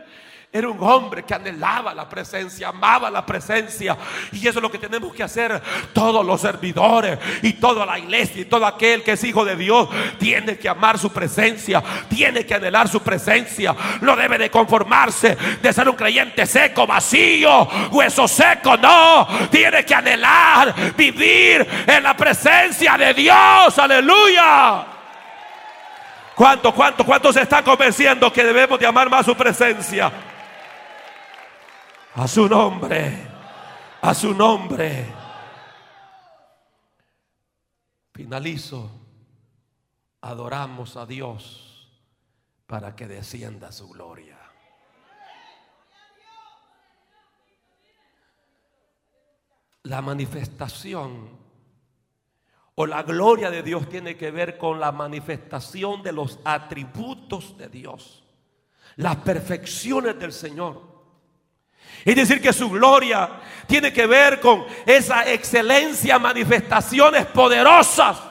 Era un hombre que anhelaba la presencia, amaba la presencia. Y eso es lo que tenemos que hacer todos los servidores y toda la iglesia y todo aquel que es hijo de Dios. Tiene que amar su presencia, tiene que anhelar su presencia. No debe de conformarse de ser un creyente seco, vacío, hueso seco. No, tiene que anhelar vivir en la presencia de Dios. Aleluya. ¿Cuántos, cuántos, cuántos se están convenciendo que debemos de amar más su presencia? A su nombre. A su nombre. Finalizo. Adoramos a Dios para que descienda su gloria. La manifestación o la gloria de Dios tiene que ver con la manifestación de los atributos de Dios, las perfecciones del Señor. Es decir, que su gloria tiene que ver con esa excelencia, manifestaciones poderosas.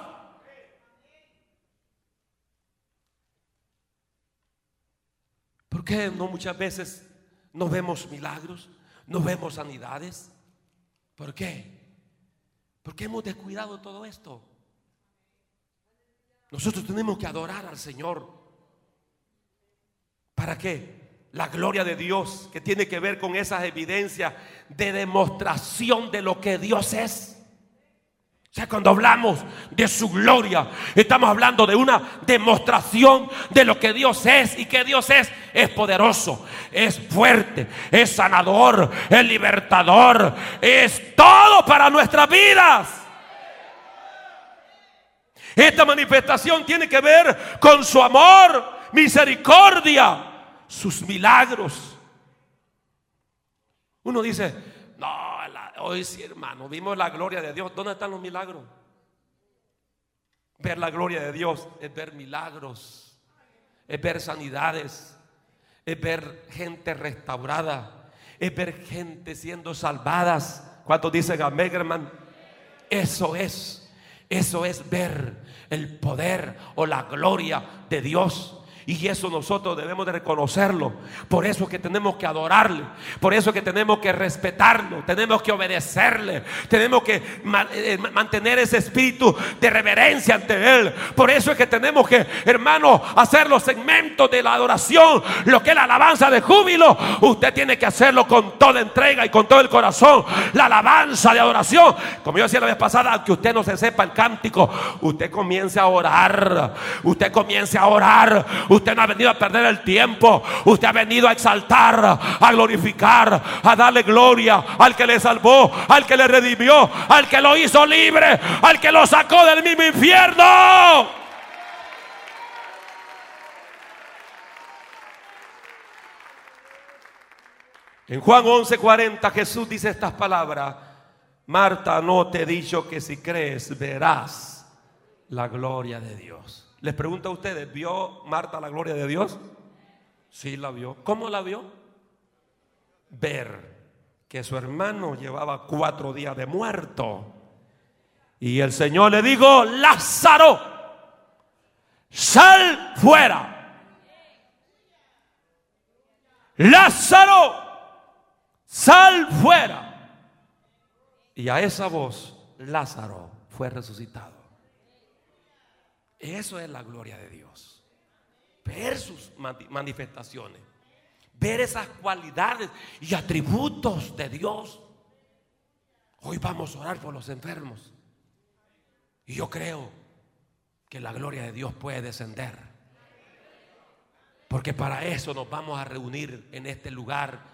¿Por qué no muchas veces no vemos milagros, no vemos sanidades? ¿Por qué? Porque hemos descuidado todo esto. Nosotros tenemos que adorar al Señor. ¿Para qué? La gloria de Dios, que tiene que ver con esas evidencias de demostración de lo que Dios es. O sea, cuando hablamos de su gloria, estamos hablando de una demostración de lo que Dios es y que Dios es. Es poderoso, es fuerte, es sanador, es libertador, es todo para nuestras vidas. Esta manifestación tiene que ver con su amor, misericordia, sus milagros. Uno dice, no, hoy sí hermano, vimos la gloria de Dios. ¿Dónde están los milagros? Ver la gloria de Dios es ver milagros, es ver sanidades, es ver gente restaurada, es ver gente siendo salvadas. ¿Cuántos dicen amén, hermano? Eso es, eso es ver el poder o la gloria de Dios. Y eso nosotros debemos de reconocerlo. Por eso que tenemos que adorarle. Por eso que tenemos que respetarlo. Tenemos que obedecerle. Tenemos que eh, mantener ese espíritu de reverencia ante Él. Por eso es que tenemos que, hermano, hacer los segmentos de la adoración. Lo que es la alabanza de júbilo. Usted tiene que hacerlo con toda entrega y con todo el corazón. La alabanza de adoración. Como yo decía la vez pasada, aunque usted no se sepa el cántico, usted comience a orar. Usted comience a orar Usted no ha venido a perder el tiempo. Usted ha venido a exaltar, a glorificar, a darle gloria al que le salvó, al que le redimió, al que lo hizo libre, al que lo sacó del mismo infierno. En Juan 11:40 Jesús dice estas palabras. Marta, no te he dicho que si crees verás la gloria de Dios. Les pregunto a ustedes, ¿vio Marta la gloria de Dios? Sí la vio. ¿Cómo la vio? Ver que su hermano llevaba cuatro días de muerto. Y el Señor le dijo, Lázaro, sal fuera. Lázaro, sal fuera. Y a esa voz, Lázaro fue resucitado. Eso es la gloria de Dios. Ver sus manifestaciones. Ver esas cualidades y atributos de Dios. Hoy vamos a orar por los enfermos. Y yo creo que la gloria de Dios puede descender. Porque para eso nos vamos a reunir en este lugar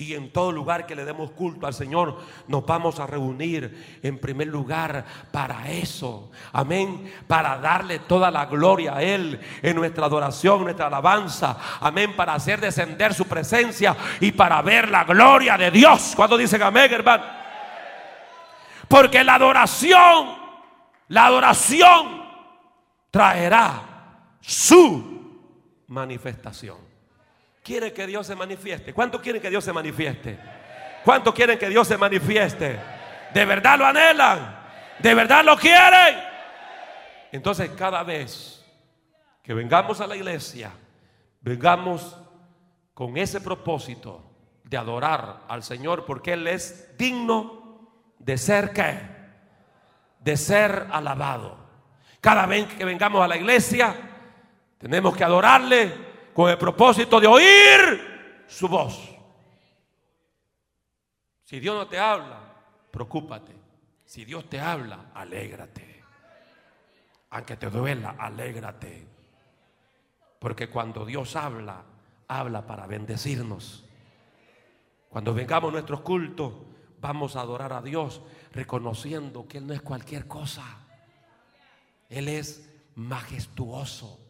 y en todo lugar que le demos culto al Señor, nos vamos a reunir en primer lugar para eso. Amén. Para darle toda la gloria a Él en nuestra adoración, nuestra alabanza. Amén. Para hacer descender su presencia y para ver la gloria de Dios. Cuando dicen amén, hermano. Porque la adoración, la adoración traerá su manifestación quiere que Dios se manifieste? ¿Cuánto quieren que Dios se manifieste? ¿Cuánto quieren que Dios se manifieste? ¿De verdad lo anhelan? ¿De verdad lo quieren? Entonces cada vez que vengamos a la iglesia, vengamos con ese propósito de adorar al Señor porque Él es digno de ser qué? De ser alabado. Cada vez que vengamos a la iglesia, tenemos que adorarle con el propósito de oír su voz. Si Dios no te habla, preocúpate. Si Dios te habla, alégrate. Aunque te duela, alégrate. Porque cuando Dios habla, habla para bendecirnos. Cuando vengamos a nuestros cultos, vamos a adorar a Dios reconociendo que Él no es cualquier cosa. Él es majestuoso.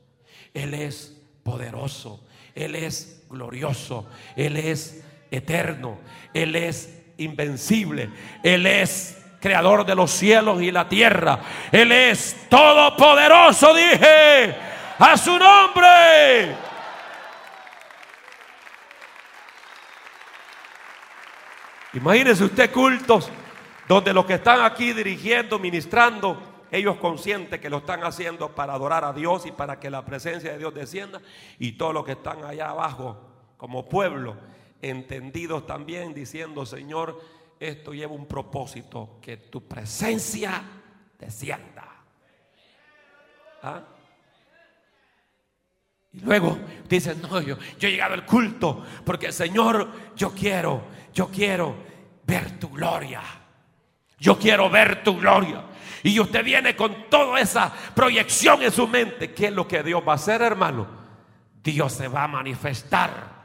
Él es poderoso. Él es glorioso. Él es eterno. Él es invencible. Él es creador de los cielos y la tierra. Él es todopoderoso, dije, a su nombre. Imagínese usted cultos donde los que están aquí dirigiendo, ministrando, ellos conscientes que lo están haciendo para adorar a Dios y para que la presencia de Dios descienda, y todos los que están allá abajo como pueblo, entendidos también, diciendo, Señor, esto lleva un propósito, que tu presencia descienda. ¿Ah? Y luego dice, no, yo, yo he llegado al culto porque Señor, yo quiero, yo quiero ver tu gloria. Yo quiero ver tu gloria. Y usted viene con toda esa proyección en su mente. ¿Qué es lo que Dios va a hacer, hermano? Dios se va a manifestar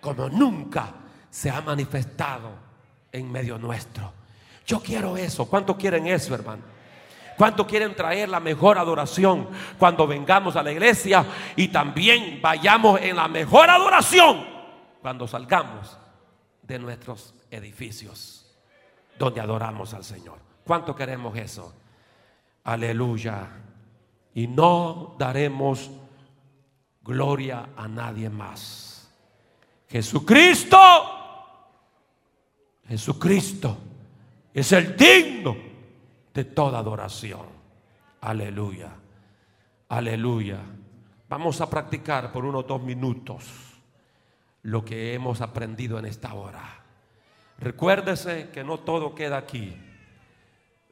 como nunca se ha manifestado en medio nuestro. Yo quiero eso. ¿Cuánto quieren eso, hermano? ¿Cuánto quieren traer la mejor adoración cuando vengamos a la iglesia y también vayamos en la mejor adoración cuando salgamos de nuestros edificios donde adoramos al Señor? ¿Cuánto queremos eso? Aleluya. Y no daremos gloria a nadie más. Jesucristo, Jesucristo es el digno de toda adoración. Aleluya, aleluya. Vamos a practicar por unos dos minutos lo que hemos aprendido en esta hora. Recuérdese que no todo queda aquí.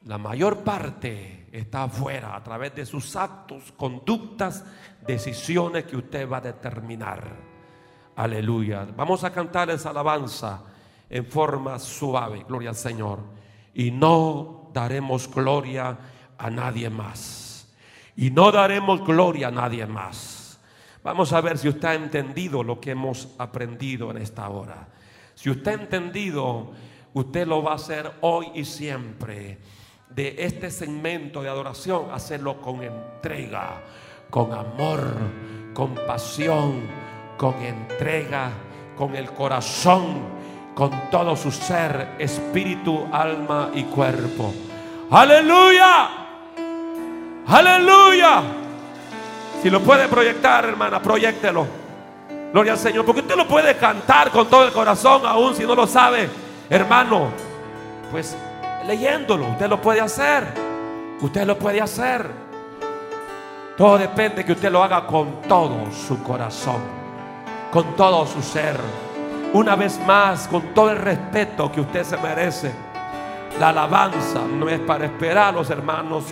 La mayor parte está afuera a través de sus actos, conductas, decisiones que usted va a determinar. Aleluya. Vamos a cantar esa alabanza en forma suave. Gloria al Señor. Y no daremos gloria a nadie más. Y no daremos gloria a nadie más. Vamos a ver si usted ha entendido lo que hemos aprendido en esta hora. Si usted ha entendido, usted lo va a hacer hoy y siempre. De este segmento de adoración, hacerlo con entrega, con amor, con pasión con entrega, con el corazón, con todo su ser, espíritu, alma y cuerpo. Aleluya. Aleluya. Si lo puede proyectar, hermana, proyectelo. Gloria al Señor. Porque usted lo puede cantar con todo el corazón, aún si no lo sabe, hermano. Pues leyéndolo, usted lo puede hacer. Usted lo puede hacer. Todo depende que usted lo haga con todo su corazón con todo su ser. Una vez más, con todo el respeto que usted se merece, la alabanza no es para esperar a los hermanos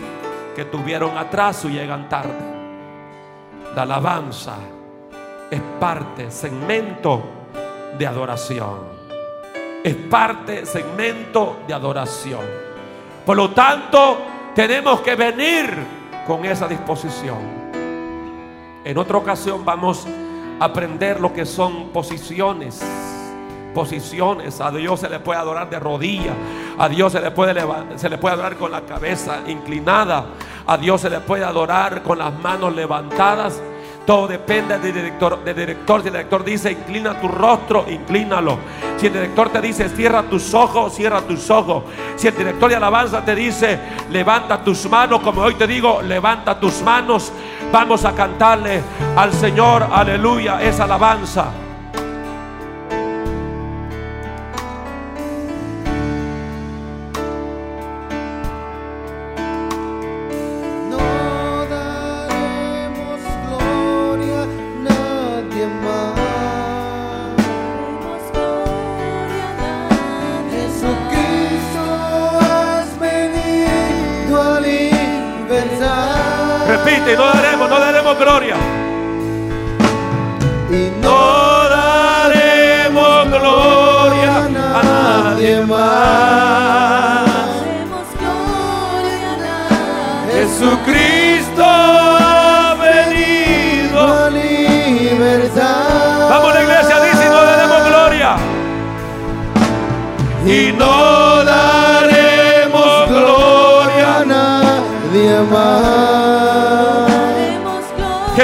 que tuvieron atraso y llegan tarde. La alabanza es parte, segmento de adoración. Es parte, segmento de adoración. Por lo tanto, tenemos que venir con esa disposición. En otra ocasión vamos aprender lo que son posiciones. Posiciones. A Dios se le puede adorar de rodillas. A Dios se le puede, se le puede adorar con la cabeza inclinada. A Dios se le puede adorar con las manos levantadas. Todo depende del director, del director. Si el director dice inclina tu rostro, inclínalo. Si el director te dice cierra tus ojos, cierra tus ojos. Si el director de alabanza te dice levanta tus manos, como hoy te digo, levanta tus manos. Vamos a cantarle al Señor, aleluya, esa alabanza.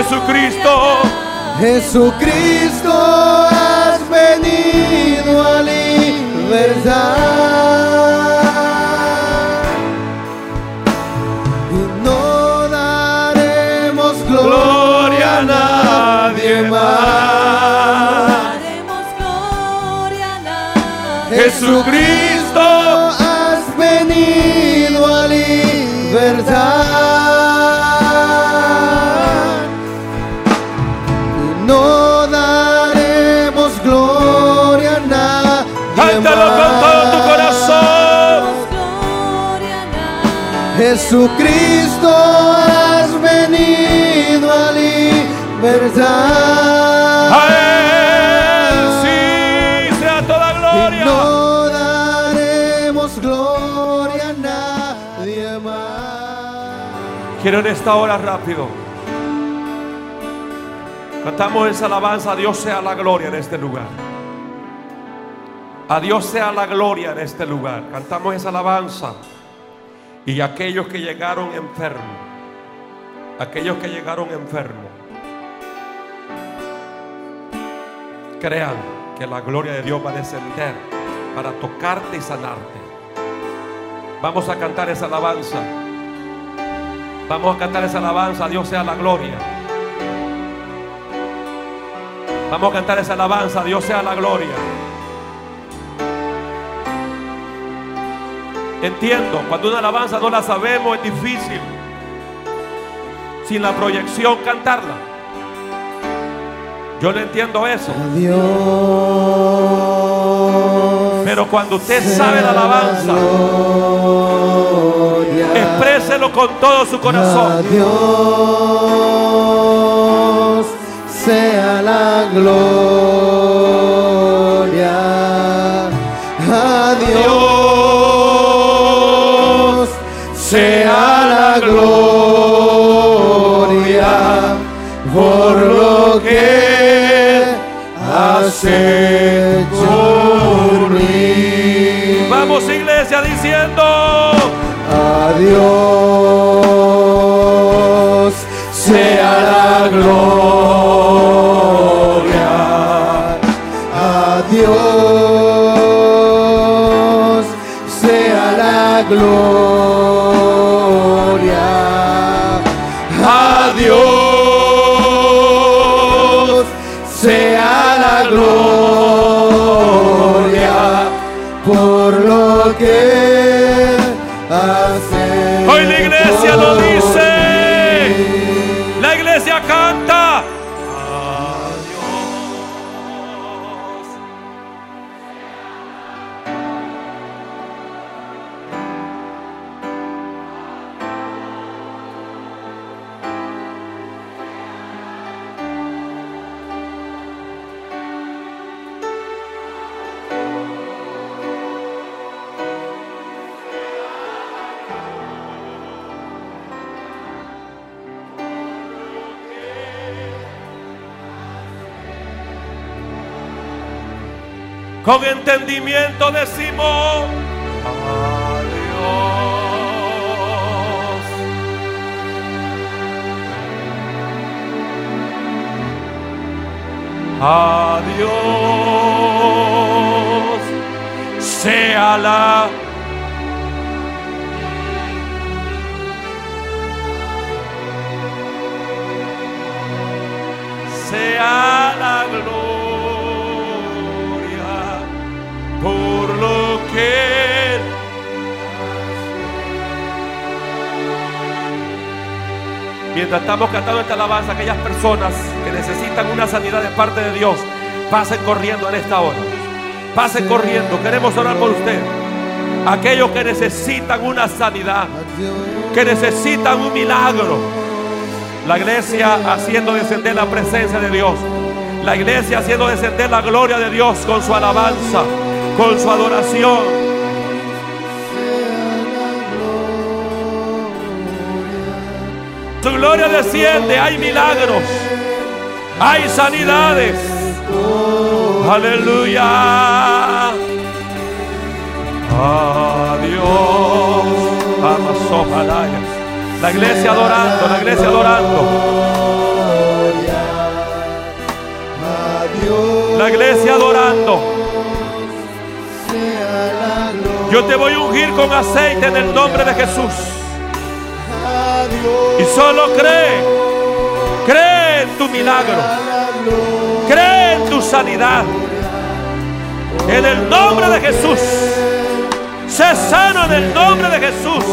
Jesucristo. Jesucristo Jesucristo has venido a libertad. A Él sí sea toda Y gloria. no daremos gloria a nadie más. Quiero en esta hora rápido. Cantamos esa alabanza. A Dios sea la gloria en este lugar. A Dios sea la gloria en este lugar. Cantamos esa alabanza. Y aquellos que llegaron enfermos. Aquellos que llegaron enfermos. Crean que la gloria de Dios va a descender para tocarte y sanarte. Vamos a cantar esa alabanza. Vamos a cantar esa alabanza, Dios sea la gloria. Vamos a cantar esa alabanza, Dios sea la gloria. Entiendo, cuando una alabanza no la sabemos es difícil. Sin la proyección cantarla. Yo le entiendo eso. Pero cuando usted sabe la alabanza, expréselo con todo su corazón. Dios sea la gloria. Por lo que hace por mí. Vamos iglesia diciendo. A Dios sea la gloria. A Dios sea la gloria. Con entendimiento decimos. Adiós. Adiós. Sea la sea mientras estamos cantando esta alabanza aquellas personas que necesitan una sanidad de parte de Dios pasen corriendo en esta hora pasen corriendo queremos orar por usted aquellos que necesitan una sanidad que necesitan un milagro La iglesia haciendo descender la presencia de Dios. La iglesia haciendo descender la gloria de Dios con su alabanza, con su adoración. Su gloria desciende, hay milagros, hay sanidades. Aleluya. Adiós. Amazojalaya. La iglesia adorando, la iglesia adorando. La iglesia adorando. Yo te voy a ungir con aceite en el nombre de Jesús. Y solo cree. Cree en tu milagro. Cree en tu sanidad. En el nombre de Jesús. Sé sano en el nombre de Jesús.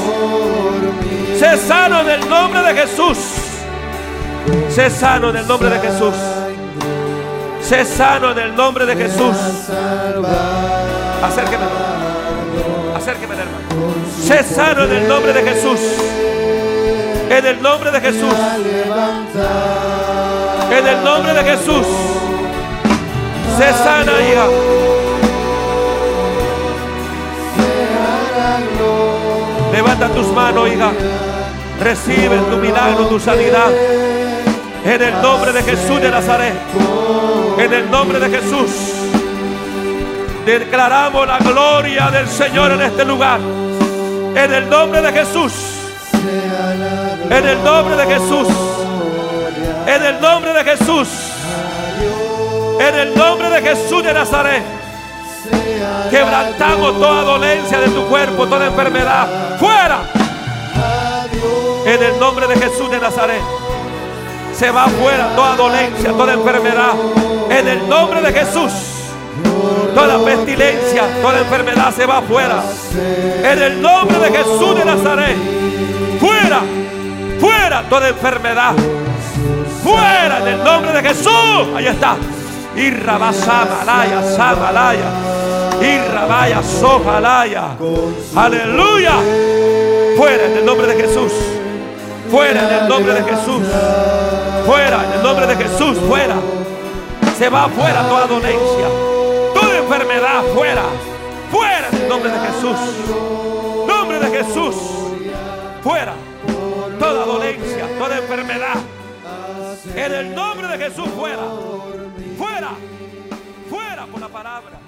Sé sano en el nombre de Jesús. Sé sano en el nombre de Jesús. Sé sano en el nombre de Jesús. Acérqueme. Acérqueme, hermano. Sé sano en el nombre de Jesús. En el nombre de Jesús. En el nombre de Jesús. Sé sana, hija. Levanta tus manos, hija. Recibe tu milagro, tu sanidad. En el nombre de Jesús de Nazaret. En el nombre de Jesús. Declaramos la gloria del Señor en este lugar. En el nombre de Jesús. En el nombre de Jesús. En el nombre de Jesús. En el nombre de Jesús de Nazaret. Quebrantamos toda dolencia de tu cuerpo, toda enfermedad. Fuera. En el nombre de Jesús de Nazaret. Se va fuera toda dolencia, toda enfermedad. En el nombre de Jesús. Toda pestilencia, toda enfermedad se va fuera. En el nombre de Jesús de Nazaret. Fuera. Fuera toda enfermedad. Fuera en el nombre de Jesús. Ahí está. Irraba Samalaya, Samalaya. Irrabaya, Sojalaya. Aleluya. Fuera en el nombre de Jesús. Fuera en el nombre de Jesús. Fuera en el nombre de Jesús. Fuera. Se va fuera toda dolencia. Toda enfermedad fuera. Fuera en el nombre de Jesús. Nombre de Jesús. Fuera. Toda dolencia, toda enfermedad. En el nombre de Jesús fuera. Fuera. Fuera por la palabra.